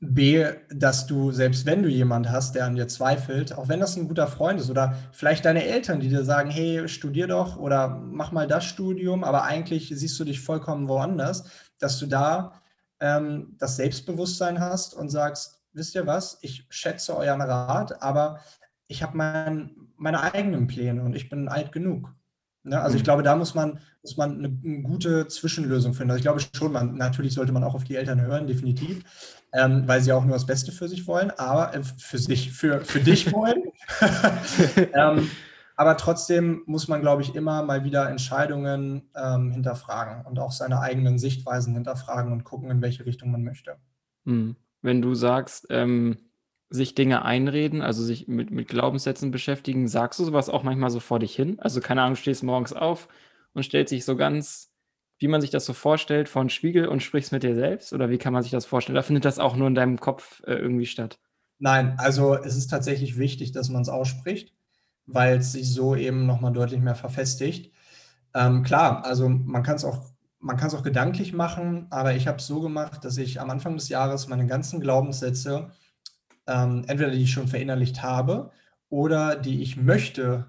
B, dass du, selbst wenn du jemanden hast, der an dir zweifelt, auch wenn das ein guter Freund ist oder vielleicht deine Eltern, die dir sagen, hey, studier doch oder mach mal das Studium, aber eigentlich siehst du dich vollkommen woanders, dass du da ähm, das Selbstbewusstsein hast und sagst, wisst ihr was, ich schätze euren Rat, aber ich habe mein, meine eigenen Pläne und ich bin alt genug. Ne? Also ich mhm. glaube, da muss man, muss man eine, eine, gute Zwischenlösung finden. Also ich glaube schon, man, natürlich sollte man auch auf die Eltern hören, definitiv, ähm, weil sie auch nur das Beste für sich wollen, aber äh, für sich, für, für dich [laughs] wollen. [laughs] ähm, aber trotzdem muss man, glaube ich, immer mal wieder Entscheidungen ähm, hinterfragen und auch seine eigenen Sichtweisen hinterfragen und gucken, in welche Richtung man möchte. Mhm. Wenn du sagst, ähm, sich Dinge einreden, also sich mit, mit Glaubenssätzen beschäftigen, sagst du sowas auch manchmal so vor dich hin? Also keine Ahnung, stehst morgens auf und stellst sich so ganz, wie man sich das so vorstellt, vor den Spiegel und sprichst mit dir selbst? Oder wie kann man sich das vorstellen? Oder findet das auch nur in deinem Kopf äh, irgendwie statt? Nein, also es ist tatsächlich wichtig, dass man es ausspricht, weil es sich so eben nochmal deutlich mehr verfestigt. Ähm, klar, also man kann es auch man kann es auch gedanklich machen, aber ich habe es so gemacht, dass ich am Anfang des Jahres meine ganzen Glaubenssätze ähm, entweder die ich schon verinnerlicht habe oder die ich möchte,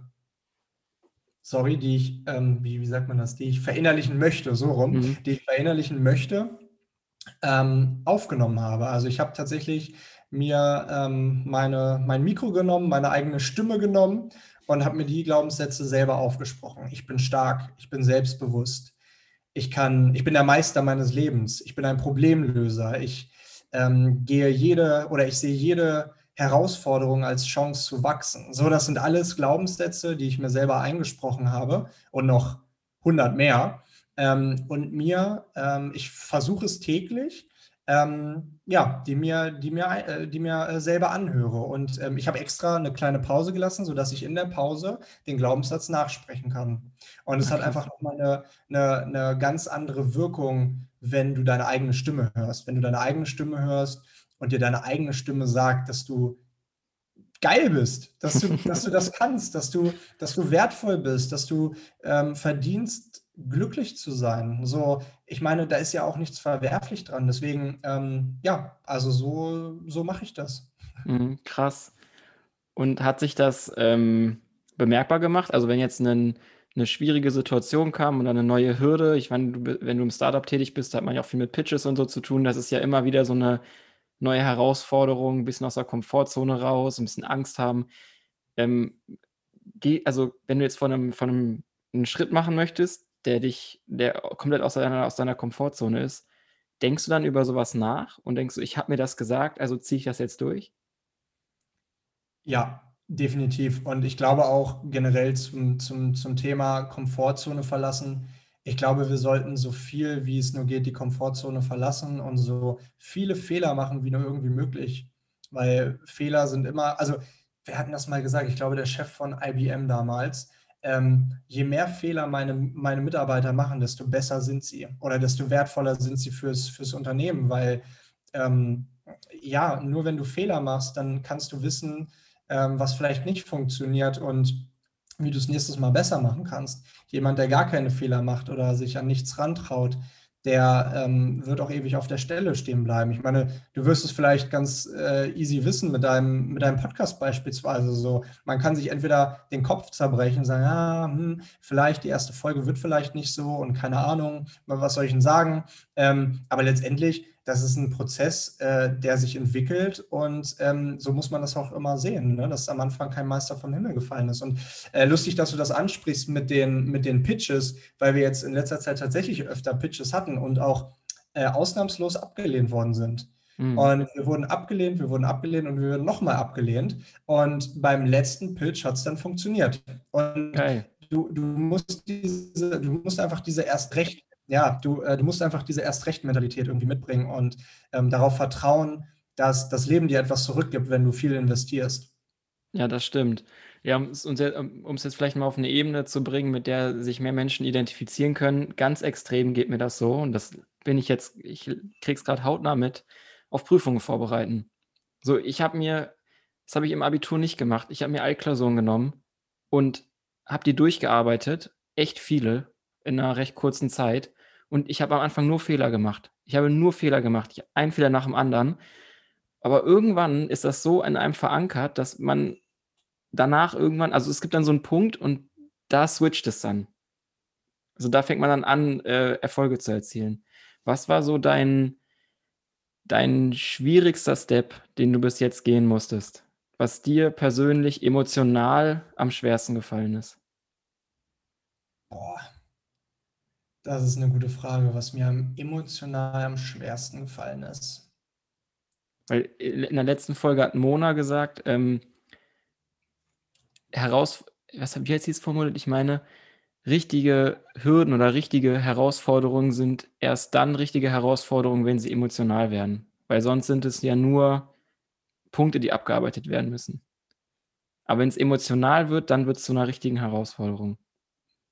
sorry, die ich, ähm, wie, wie sagt man das, die ich verinnerlichen möchte, so rum, mhm. die ich verinnerlichen möchte, ähm, aufgenommen habe. Also ich habe tatsächlich mir ähm, meine, mein Mikro genommen, meine eigene Stimme genommen und habe mir die Glaubenssätze selber aufgesprochen. Ich bin stark, ich bin selbstbewusst, ich kann, ich bin der Meister meines Lebens, ich bin ein Problemlöser, ich ähm, gehe jede oder ich sehe jede Herausforderung als Chance zu wachsen. So, das sind alles Glaubenssätze, die ich mir selber eingesprochen habe und noch 100 mehr. Ähm, und mir, ähm, ich versuche es täglich, ähm, ja, die mir, die mir, äh, die mir äh, selber anhöre. Und ähm, ich habe extra eine kleine Pause gelassen, sodass ich in der Pause den Glaubenssatz nachsprechen kann. Und es okay. hat einfach nochmal eine, eine, eine ganz andere Wirkung, wenn du deine eigene Stimme hörst. Wenn du deine eigene Stimme hörst und dir deine eigene Stimme sagt, dass du geil bist, dass du, [laughs] dass du das kannst, dass du, dass du wertvoll bist, dass du ähm, verdienst, glücklich zu sein. So, ich meine, da ist ja auch nichts verwerflich dran. Deswegen, ähm, ja, also so, so mache ich das. Mhm, krass. Und hat sich das ähm, bemerkbar gemacht? Also wenn jetzt ein eine schwierige Situation kam oder eine neue Hürde. Ich meine, du, wenn du im Startup tätig bist, hat man ja auch viel mit Pitches und so zu tun. Das ist ja immer wieder so eine neue Herausforderung, ein bisschen aus der Komfortzone raus, ein bisschen Angst haben. Ähm, die, also, wenn du jetzt von einem, von einem einen Schritt machen möchtest, der dich, der komplett aus deiner, aus deiner Komfortzone ist, denkst du dann über sowas nach und denkst du, ich habe mir das gesagt, also ziehe ich das jetzt durch? Ja, Definitiv. Und ich glaube auch generell zum, zum, zum Thema Komfortzone verlassen. Ich glaube, wir sollten so viel, wie es nur geht, die Komfortzone verlassen und so viele Fehler machen, wie nur irgendwie möglich. Weil Fehler sind immer, also wir hatten das mal gesagt, ich glaube, der Chef von IBM damals, ähm, je mehr Fehler meine, meine Mitarbeiter machen, desto besser sind sie oder desto wertvoller sind sie fürs, fürs Unternehmen, weil ähm, ja, nur wenn du Fehler machst, dann kannst du wissen, ähm, was vielleicht nicht funktioniert und wie du es nächstes Mal besser machen kannst. Jemand, der gar keine Fehler macht oder sich an nichts rantraut, der ähm, wird auch ewig auf der Stelle stehen bleiben. Ich meine, du wirst es vielleicht ganz äh, easy wissen mit deinem, mit deinem Podcast beispielsweise. So, man kann sich entweder den Kopf zerbrechen und sagen, ah, hm, vielleicht die erste Folge wird vielleicht nicht so und keine Ahnung, was soll ich denn sagen? Ähm, aber letztendlich das ist ein Prozess, äh, der sich entwickelt und ähm, so muss man das auch immer sehen, ne? dass am Anfang kein Meister vom Himmel gefallen ist. Und äh, lustig, dass du das ansprichst mit den, mit den Pitches, weil wir jetzt in letzter Zeit tatsächlich öfter Pitches hatten und auch äh, ausnahmslos abgelehnt worden sind. Mhm. Und wir wurden abgelehnt, wir wurden abgelehnt und wir wurden nochmal abgelehnt. Und beim letzten Pitch hat es dann funktioniert. Und du, du, musst diese, du musst einfach diese erst recht ja, du, äh, du musst einfach diese Erst-Recht-Mentalität irgendwie mitbringen und ähm, darauf vertrauen, dass das Leben dir etwas zurückgibt, wenn du viel investierst. Ja, das stimmt. Ja, um es jetzt vielleicht mal auf eine Ebene zu bringen, mit der sich mehr Menschen identifizieren können, ganz extrem geht mir das so und das bin ich jetzt, ich krieg's gerade hautnah mit, auf Prüfungen vorbereiten. So, ich habe mir, das habe ich im Abitur nicht gemacht, ich habe mir Altklausuren genommen und habe die durchgearbeitet, echt viele in einer recht kurzen Zeit und ich habe am Anfang nur Fehler gemacht. Ich habe nur Fehler gemacht, ich einen Fehler nach dem anderen. Aber irgendwann ist das so in einem verankert, dass man danach irgendwann also, es gibt dann so einen Punkt und da switcht es dann. Also, da fängt man dann an, äh, Erfolge zu erzielen. Was war so dein dein schwierigster Step, den du bis jetzt gehen musstest? Was dir persönlich emotional am schwersten gefallen ist? Boah, das ist eine gute Frage, was mir emotional am schwersten gefallen ist. Weil in der letzten Folge hat Mona gesagt, ähm heraus was wie hat sie's formuliert? Ich meine, richtige Hürden oder richtige Herausforderungen sind erst dann richtige Herausforderungen, wenn sie emotional werden, weil sonst sind es ja nur Punkte, die abgearbeitet werden müssen. Aber wenn es emotional wird, dann wird es zu einer richtigen Herausforderung.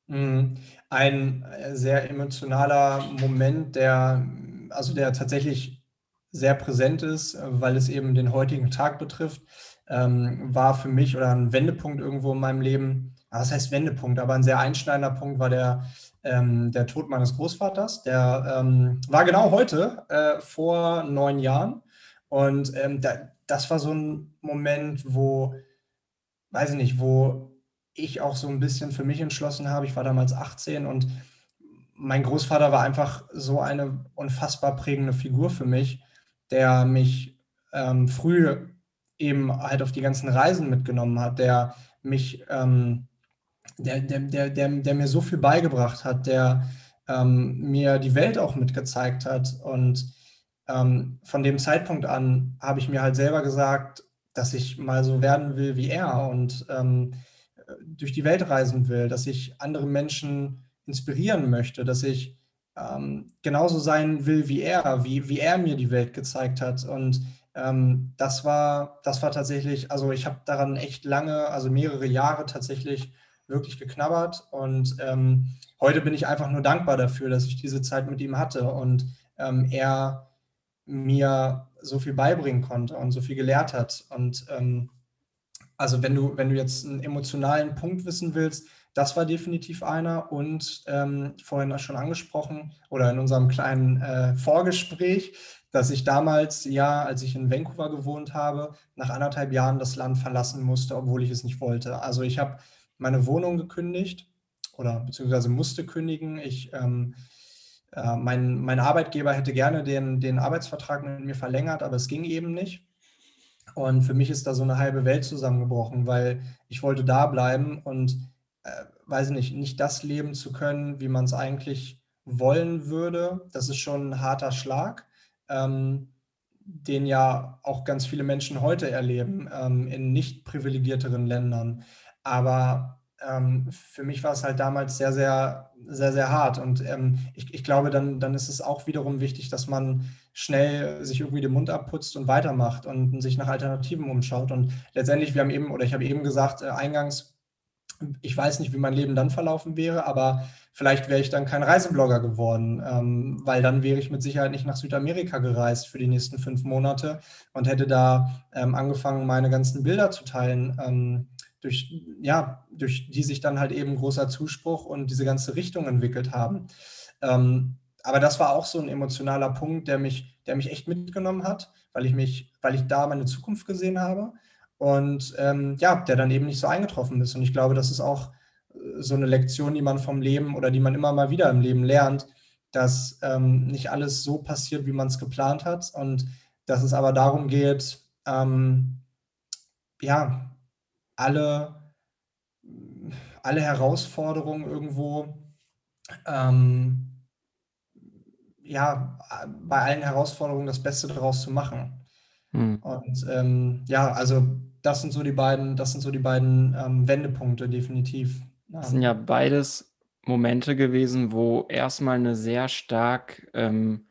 Mhm. Ein äh, sehr emotionaler Moment, der also der tatsächlich sehr präsent ist, weil es eben den heutigen Tag betrifft, ähm, war für mich oder ein Wendepunkt irgendwo in meinem Leben. Was heißt Wendepunkt? Aber ein sehr einschneidender Punkt war der, ähm, der Tod meines Großvaters. Der ähm, war genau heute, äh, vor neun Jahren. Und ähm, da, das war so ein Moment, wo, weiß ich nicht, wo ich auch so ein bisschen für mich entschlossen habe. Ich war damals 18 und mein Großvater war einfach so eine unfassbar prägende Figur für mich, der mich ähm, früh eben halt auf die ganzen Reisen mitgenommen hat, der mich, ähm, der, der, der, der, der mir so viel beigebracht hat, der ähm, mir die Welt auch mitgezeigt hat. Und ähm, von dem Zeitpunkt an habe ich mir halt selber gesagt, dass ich mal so werden will wie er und ähm, durch die Welt reisen will, dass ich andere Menschen inspirieren möchte, dass ich ähm, genauso sein will wie er, wie, wie er mir die Welt gezeigt hat. Und ähm, das, war, das war tatsächlich, also ich habe daran echt lange, also mehrere Jahre tatsächlich wirklich geknabbert. Und ähm, heute bin ich einfach nur dankbar dafür, dass ich diese Zeit mit ihm hatte und ähm, er mir so viel beibringen konnte und so viel gelehrt hat. Und ähm, also wenn du, wenn du jetzt einen emotionalen Punkt wissen willst, das war definitiv einer. Und ähm, vorhin schon angesprochen oder in unserem kleinen äh, Vorgespräch, dass ich damals, ja, als ich in Vancouver gewohnt habe, nach anderthalb Jahren das Land verlassen musste, obwohl ich es nicht wollte. Also ich habe meine Wohnung gekündigt oder beziehungsweise musste kündigen. Ich, ähm, äh, mein, mein Arbeitgeber hätte gerne den, den Arbeitsvertrag mit mir verlängert, aber es ging eben nicht. Und für mich ist da so eine halbe Welt zusammengebrochen, weil ich wollte da bleiben und äh, weiß nicht, nicht das leben zu können, wie man es eigentlich wollen würde. Das ist schon ein harter Schlag ähm, den ja auch ganz viele Menschen heute erleben ähm, in nicht privilegierteren Ländern. Aber ähm, für mich war es halt damals sehr, sehr, sehr, sehr hart. Und ähm, ich, ich glaube, dann, dann ist es auch wiederum wichtig, dass man schnell sich irgendwie den Mund abputzt und weitermacht und sich nach Alternativen umschaut. Und letztendlich, wir haben eben, oder ich habe eben gesagt, äh, eingangs, ich weiß nicht, wie mein Leben dann verlaufen wäre, aber vielleicht wäre ich dann kein Reiseblogger geworden, ähm, weil dann wäre ich mit Sicherheit nicht nach Südamerika gereist für die nächsten fünf Monate und hätte da ähm, angefangen, meine ganzen Bilder zu teilen, ähm, durch, ja, durch die sich dann halt eben großer Zuspruch und diese ganze Richtung entwickelt haben. Ähm, aber das war auch so ein emotionaler Punkt, der mich, der mich echt mitgenommen hat, weil ich mich, weil ich da meine Zukunft gesehen habe und ähm, ja, der dann eben nicht so eingetroffen ist. Und ich glaube, das ist auch so eine Lektion, die man vom Leben oder die man immer mal wieder im Leben lernt, dass ähm, nicht alles so passiert, wie man es geplant hat und dass es aber darum geht, ähm, ja, alle, alle Herausforderungen irgendwo, ähm, ja, bei allen Herausforderungen das Beste daraus zu machen. Hm. Und ähm, ja, also das sind so die beiden, das sind so die beiden ähm, Wendepunkte definitiv. Das sind ja beides Momente gewesen, wo erstmal eine sehr stark, ähm,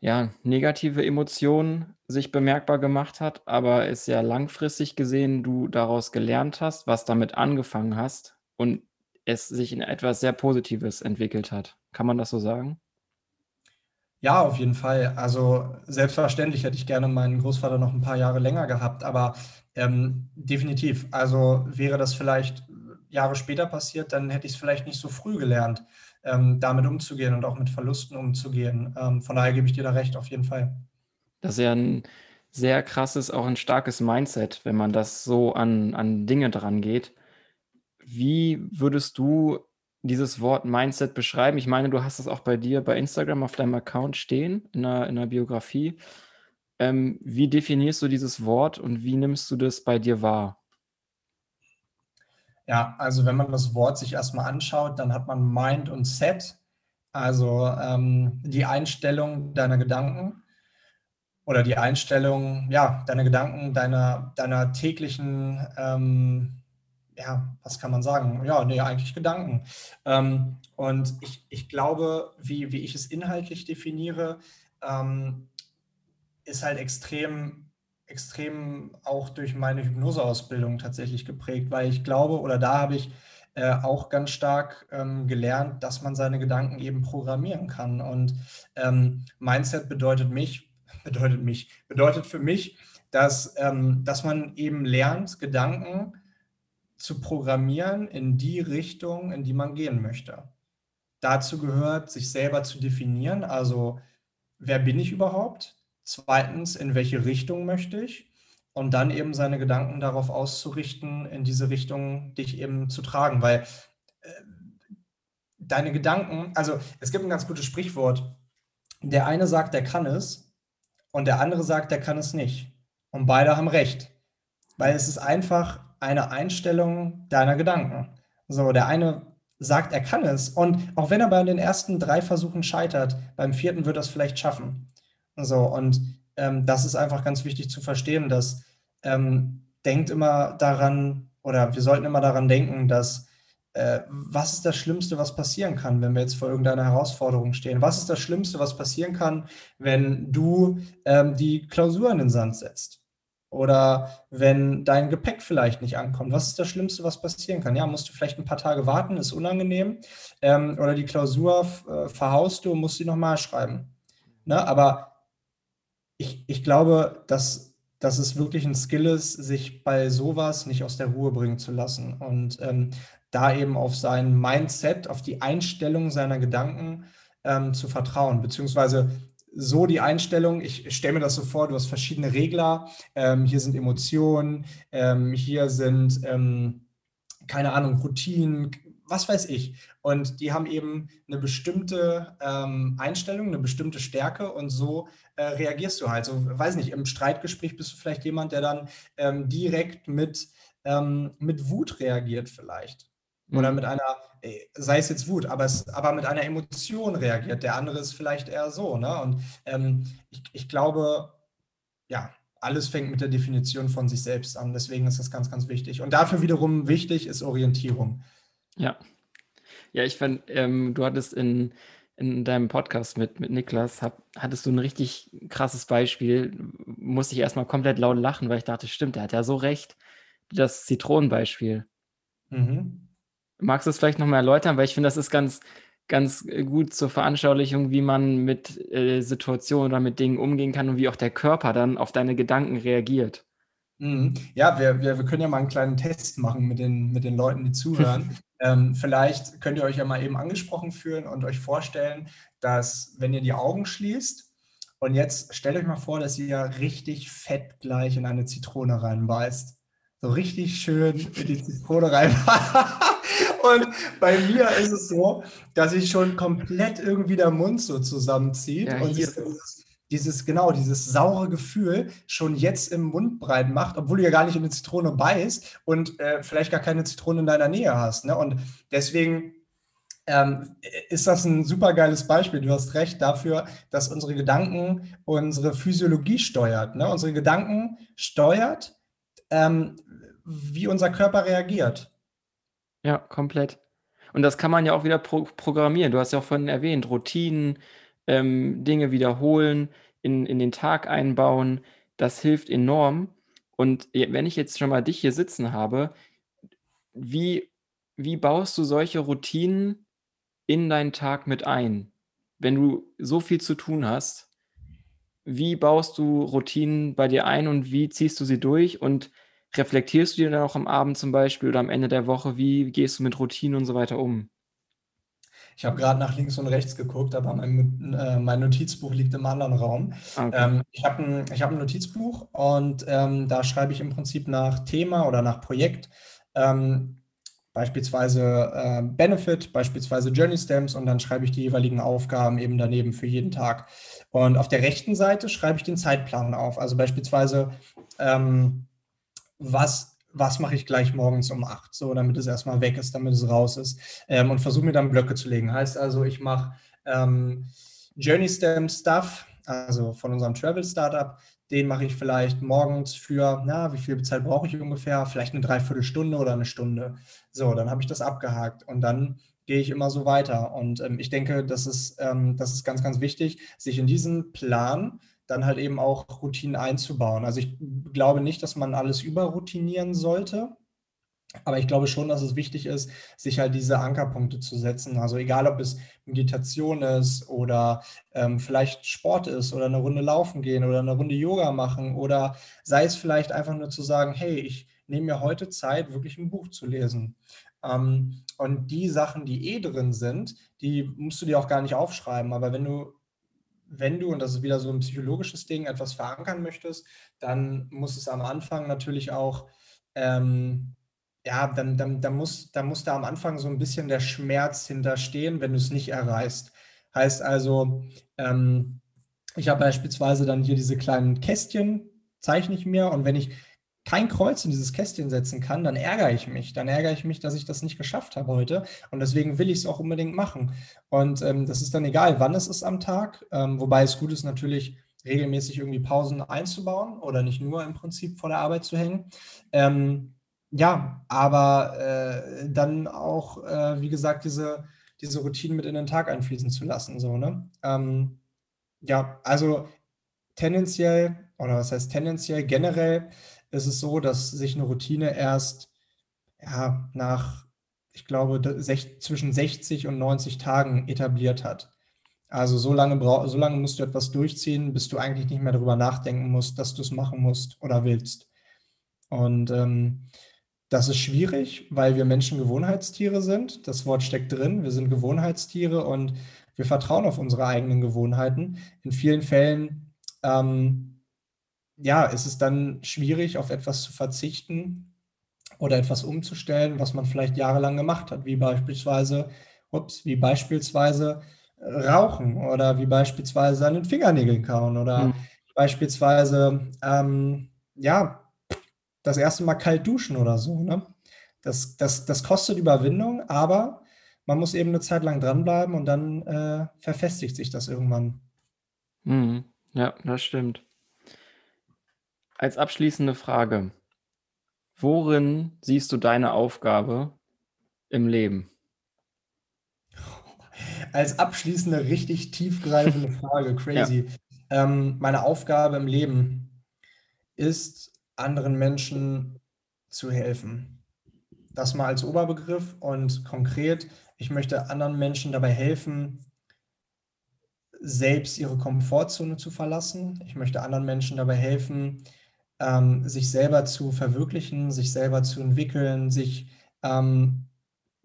ja, negative Emotion sich bemerkbar gemacht hat, aber es ja langfristig gesehen du daraus gelernt hast, was damit angefangen hast und es sich in etwas sehr Positives entwickelt hat. Kann man das so sagen? Ja, auf jeden Fall. Also selbstverständlich hätte ich gerne meinen Großvater noch ein paar Jahre länger gehabt, aber ähm, definitiv. Also wäre das vielleicht Jahre später passiert, dann hätte ich es vielleicht nicht so früh gelernt, ähm, damit umzugehen und auch mit Verlusten umzugehen. Ähm, von daher gebe ich dir da recht, auf jeden Fall. Das ist ja ein sehr krasses, auch ein starkes Mindset, wenn man das so an, an Dinge dran geht. Wie würdest du dieses Wort Mindset beschreiben? Ich meine, du hast es auch bei dir bei Instagram auf deinem Account stehen, in der, in der Biografie. Ähm, wie definierst du dieses Wort und wie nimmst du das bei dir wahr? Ja, also wenn man das Wort sich erstmal anschaut, dann hat man Mind und Set, also ähm, die Einstellung deiner Gedanken oder die Einstellung, ja, deiner Gedanken, deiner, deiner täglichen, ähm, ja, was kann man sagen? Ja, nee, eigentlich Gedanken. Ähm, und ich, ich glaube, wie, wie ich es inhaltlich definiere, ähm, ist halt extrem extrem auch durch meine Hypnoseausbildung tatsächlich geprägt, weil ich glaube, oder da habe ich äh, auch ganz stark ähm, gelernt, dass man seine Gedanken eben programmieren kann. Und ähm, Mindset bedeutet mich, [laughs] bedeutet mich, bedeutet für mich, dass, ähm, dass man eben lernt, Gedanken zu programmieren in die Richtung, in die man gehen möchte. Dazu gehört, sich selber zu definieren, also wer bin ich überhaupt? Zweitens, in welche Richtung möchte ich? Und dann eben seine Gedanken darauf auszurichten, in diese Richtung dich eben zu tragen. Weil äh, deine Gedanken, also es gibt ein ganz gutes Sprichwort. Der eine sagt, der kann es und der andere sagt, der kann es nicht. Und beide haben recht. Weil es ist einfach eine Einstellung deiner Gedanken. So, der eine sagt, er kann es. Und auch wenn er bei den ersten drei Versuchen scheitert, beim vierten wird er es vielleicht schaffen. So, und ähm, das ist einfach ganz wichtig zu verstehen, dass ähm, denkt immer daran, oder wir sollten immer daran denken, dass äh, was ist das Schlimmste, was passieren kann, wenn wir jetzt vor irgendeiner Herausforderung stehen? Was ist das Schlimmste, was passieren kann, wenn du ähm, die Klausur in den Sand setzt? Oder wenn dein Gepäck vielleicht nicht ankommt. Was ist das Schlimmste, was passieren kann? Ja, musst du vielleicht ein paar Tage warten, ist unangenehm. Ähm, oder die Klausur äh, verhaust du und musst sie nochmal schreiben. Ne? Aber ich, ich glaube, dass, dass es wirklich ein Skill ist, sich bei sowas nicht aus der Ruhe bringen zu lassen und ähm, da eben auf sein Mindset, auf die Einstellung seiner Gedanken ähm, zu vertrauen, beziehungsweise so die Einstellung, ich stelle mir das so vor, du hast verschiedene Regler, ähm, hier sind Emotionen, ähm, hier sind, ähm, keine Ahnung, Routinen, was weiß ich. Und die haben eben eine bestimmte ähm, Einstellung, eine bestimmte Stärke und so äh, reagierst du halt. So, weiß nicht, im Streitgespräch bist du vielleicht jemand, der dann ähm, direkt mit, ähm, mit Wut reagiert vielleicht. Oder mhm. mit einer, sei es jetzt Wut, aber, es, aber mit einer Emotion reagiert. Der andere ist vielleicht eher so. Ne? Und ähm, ich, ich glaube, ja, alles fängt mit der Definition von sich selbst an. Deswegen ist das ganz, ganz wichtig. Und dafür wiederum wichtig ist Orientierung. Ja. Ja, ich fand, ähm, du hattest in, in deinem Podcast mit, mit Niklas, hab, hattest du ein richtig krasses Beispiel. Musste ich erstmal komplett laut lachen, weil ich dachte, stimmt, der hat ja so recht. Das Zitronenbeispiel. Mhm. Magst du es vielleicht nochmal erläutern? Weil ich finde, das ist ganz, ganz gut zur Veranschaulichung, wie man mit äh, Situationen oder mit Dingen umgehen kann und wie auch der Körper dann auf deine Gedanken reagiert. Mhm. Ja, wir, wir, wir können ja mal einen kleinen Test machen mit den, mit den Leuten, die zuhören. [laughs] ähm, vielleicht könnt ihr euch ja mal eben angesprochen fühlen und euch vorstellen, dass wenn ihr die Augen schließt und jetzt stellt euch mal vor, dass ihr richtig fett gleich in eine Zitrone reinbeißt. So richtig schön in die Zitrone reinbeißt. [laughs] Und bei mir ist es so, dass ich schon komplett irgendwie der Mund so zusammenzieht ja, und dieses dieses, genau, dieses saure Gefühl schon jetzt im Mund breit macht, obwohl du ja gar nicht in eine Zitrone beißt und äh, vielleicht gar keine Zitrone in deiner Nähe hast. Ne? Und deswegen ähm, ist das ein super geiles Beispiel. Du hast recht dafür, dass unsere Gedanken unsere Physiologie steuert. Ne? Unsere Gedanken steuert, ähm, wie unser Körper reagiert. Ja, komplett. Und das kann man ja auch wieder pro programmieren. Du hast ja auch vorhin erwähnt, Routinen, ähm, Dinge wiederholen, in, in den Tag einbauen. Das hilft enorm. Und wenn ich jetzt schon mal dich hier sitzen habe, wie, wie baust du solche Routinen in deinen Tag mit ein? Wenn du so viel zu tun hast, wie baust du Routinen bei dir ein und wie ziehst du sie durch? Und reflektierst du dir dann auch am Abend zum Beispiel oder am Ende der Woche? Wie gehst du mit Routinen und so weiter um? Ich habe gerade nach links und rechts geguckt, aber mein, äh, mein Notizbuch liegt im anderen Raum. Ah, okay. Ähm, ich habe ein, hab ein Notizbuch und ähm, da schreibe ich im Prinzip nach Thema oder nach Projekt. Ähm, beispielsweise äh, Benefit, beispielsweise Journey Stamps und dann schreibe ich die jeweiligen Aufgaben eben daneben für jeden Tag. Und auf der rechten Seite schreibe ich den Zeitplan auf. Also beispielsweise, ähm, was, was mache ich gleich morgens um acht, so damit es erstmal weg ist, damit es raus ist. Ähm, und versuche mir dann Blöcke zu legen. Heißt also, ich mache ähm, Journey Stamp Stuff, also von unserem Travel Startup, den mache ich vielleicht morgens für, na, wie viel Zeit brauche ich ungefähr? Vielleicht eine Dreiviertelstunde oder eine Stunde. So, dann habe ich das abgehakt und dann gehe ich immer so weiter. Und ähm, ich denke, das ist, ähm, das ist ganz, ganz wichtig, sich in diesen Plan dann halt eben auch Routinen einzubauen. Also ich glaube nicht, dass man alles überroutinieren sollte, aber ich glaube schon, dass es wichtig ist, sich halt diese Ankerpunkte zu setzen. Also egal, ob es Meditation ist oder ähm, vielleicht Sport ist oder eine Runde laufen gehen oder eine Runde Yoga machen oder sei es vielleicht einfach nur zu sagen, hey, ich nehme mir heute Zeit, wirklich ein Buch zu lesen. Ähm, und die Sachen, die eh drin sind, die musst du dir auch gar nicht aufschreiben. Aber wenn du wenn du, und das ist wieder so ein psychologisches Ding, etwas verankern möchtest, dann muss es am Anfang natürlich auch ähm, ja, dann, dann, dann, muss, dann muss da am Anfang so ein bisschen der Schmerz hinterstehen, wenn du es nicht erreichst. Heißt also, ähm, ich habe beispielsweise dann hier diese kleinen Kästchen, zeichne ich mir und wenn ich kein Kreuz in dieses Kästchen setzen kann, dann ärgere ich mich. Dann ärgere ich mich, dass ich das nicht geschafft habe heute. Und deswegen will ich es auch unbedingt machen. Und ähm, das ist dann egal, wann es ist am Tag. Ähm, wobei es gut ist, natürlich regelmäßig irgendwie Pausen einzubauen oder nicht nur im Prinzip vor der Arbeit zu hängen. Ähm, ja, aber äh, dann auch, äh, wie gesagt, diese, diese Routinen mit in den Tag einfließen zu lassen. So, ne? Ähm, ja, also tendenziell, oder was heißt tendenziell, generell ist es so, dass sich eine Routine erst ja, nach, ich glaube, sech, zwischen 60 und 90 Tagen etabliert hat. Also so lange, so lange musst du etwas durchziehen, bis du eigentlich nicht mehr darüber nachdenken musst, dass du es machen musst oder willst. Und ähm, das ist schwierig, weil wir Menschen Gewohnheitstiere sind. Das Wort steckt drin. Wir sind Gewohnheitstiere und wir vertrauen auf unsere eigenen Gewohnheiten. In vielen Fällen, ähm, ja, ist es dann schwierig, auf etwas zu verzichten oder etwas umzustellen, was man vielleicht jahrelang gemacht hat, wie beispielsweise, ups, wie beispielsweise Rauchen oder wie beispielsweise an den Fingernägeln kauen oder mhm. beispielsweise, ähm, ja, das erste Mal kalt duschen oder so. Ne? Das, das, das kostet Überwindung, aber man muss eben eine Zeit lang dranbleiben und dann äh, verfestigt sich das irgendwann. Mhm. Ja, das stimmt. Als abschließende Frage, worin siehst du deine Aufgabe im Leben? Als abschließende, richtig tiefgreifende [laughs] Frage, crazy. Ja. Ähm, meine Aufgabe im Leben ist anderen Menschen zu helfen. Das mal als Oberbegriff und konkret, ich möchte anderen Menschen dabei helfen, selbst ihre Komfortzone zu verlassen. Ich möchte anderen Menschen dabei helfen, ähm, sich selber zu verwirklichen, sich selber zu entwickeln, sich ähm,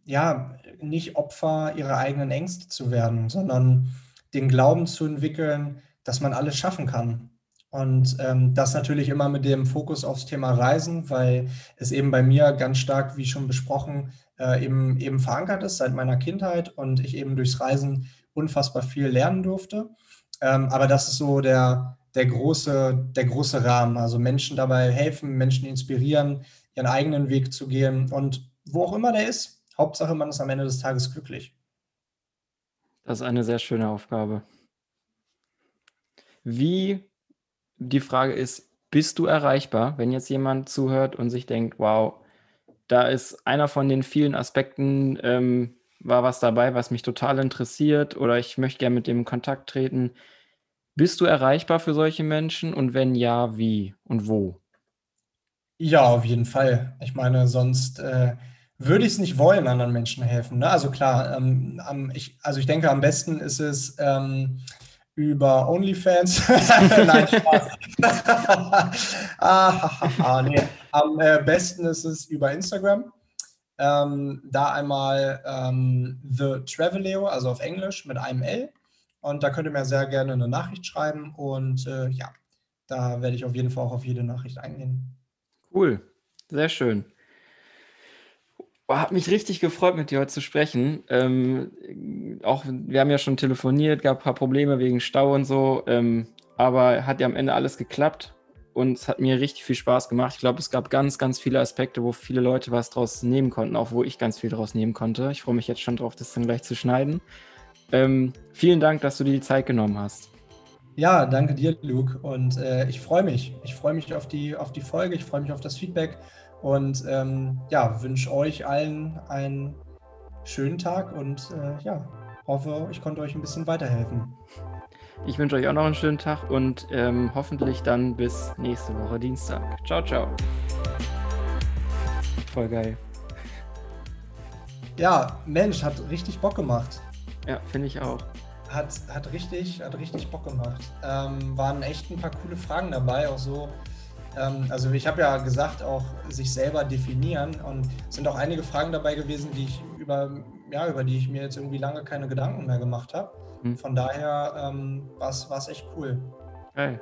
ja nicht Opfer ihrer eigenen Ängste zu werden, sondern den Glauben zu entwickeln, dass man alles schaffen kann. Und ähm, das natürlich immer mit dem Fokus aufs Thema Reisen, weil es eben bei mir ganz stark, wie schon besprochen, äh, eben, eben verankert ist seit meiner Kindheit und ich eben durchs Reisen unfassbar viel lernen durfte. Ähm, aber das ist so der, der, große, der große Rahmen. Also Menschen dabei helfen, Menschen inspirieren, ihren eigenen Weg zu gehen und wo auch immer der ist, Hauptsache man ist am Ende des Tages glücklich. Das ist eine sehr schöne Aufgabe. Wie die Frage ist, bist du erreichbar, wenn jetzt jemand zuhört und sich denkt, wow, da ist einer von den vielen Aspekten, ähm, war was dabei, was mich total interessiert oder ich möchte gerne mit dem in Kontakt treten. Bist du erreichbar für solche Menschen und wenn ja, wie und wo? Ja, auf jeden Fall. Ich meine, sonst äh, würde ich es nicht wollen, anderen Menschen helfen. Ne? Also klar, ähm, ich, also ich denke, am besten ist es, ähm, über OnlyFans. [laughs] Nein, Spaß. [laughs] ah, nee. Am äh, besten ist es über Instagram. Ähm, da einmal ähm, The Traveleo, also auf Englisch mit einem L. Und da könnt ihr mir sehr gerne eine Nachricht schreiben. Und äh, ja, da werde ich auf jeden Fall auch auf jede Nachricht eingehen. Cool, sehr schön. Hat mich richtig gefreut, mit dir heute zu sprechen. Ähm, auch wir haben ja schon telefoniert, gab ein paar Probleme wegen Stau und so, ähm, aber hat ja am Ende alles geklappt und es hat mir richtig viel Spaß gemacht. Ich glaube, es gab ganz, ganz viele Aspekte, wo viele Leute was draus nehmen konnten, auch wo ich ganz viel draus nehmen konnte. Ich freue mich jetzt schon drauf, das dann gleich zu schneiden. Ähm, vielen Dank, dass du dir die Zeit genommen hast. Ja, danke dir, Luke. Und äh, ich freue mich. Ich freue mich auf die, auf die Folge, ich freue mich auf das Feedback und ähm, ja, wünsche euch allen einen schönen Tag und äh, ja, hoffe, ich konnte euch ein bisschen weiterhelfen. Ich wünsche euch auch noch einen schönen Tag und ähm, hoffentlich dann bis nächste Woche Dienstag. Ciao, ciao. Voll geil. Ja, Mensch, hat richtig Bock gemacht. Ja, finde ich auch. Hat, hat, richtig, hat richtig Bock gemacht. Ähm, waren echt ein paar coole Fragen dabei, auch so ähm, also ich habe ja gesagt, auch sich selber definieren und es sind auch einige Fragen dabei gewesen, die ich über, ja, über die ich mir jetzt irgendwie lange keine Gedanken mehr gemacht habe. Hm. Von daher ähm, war es echt cool. Hey.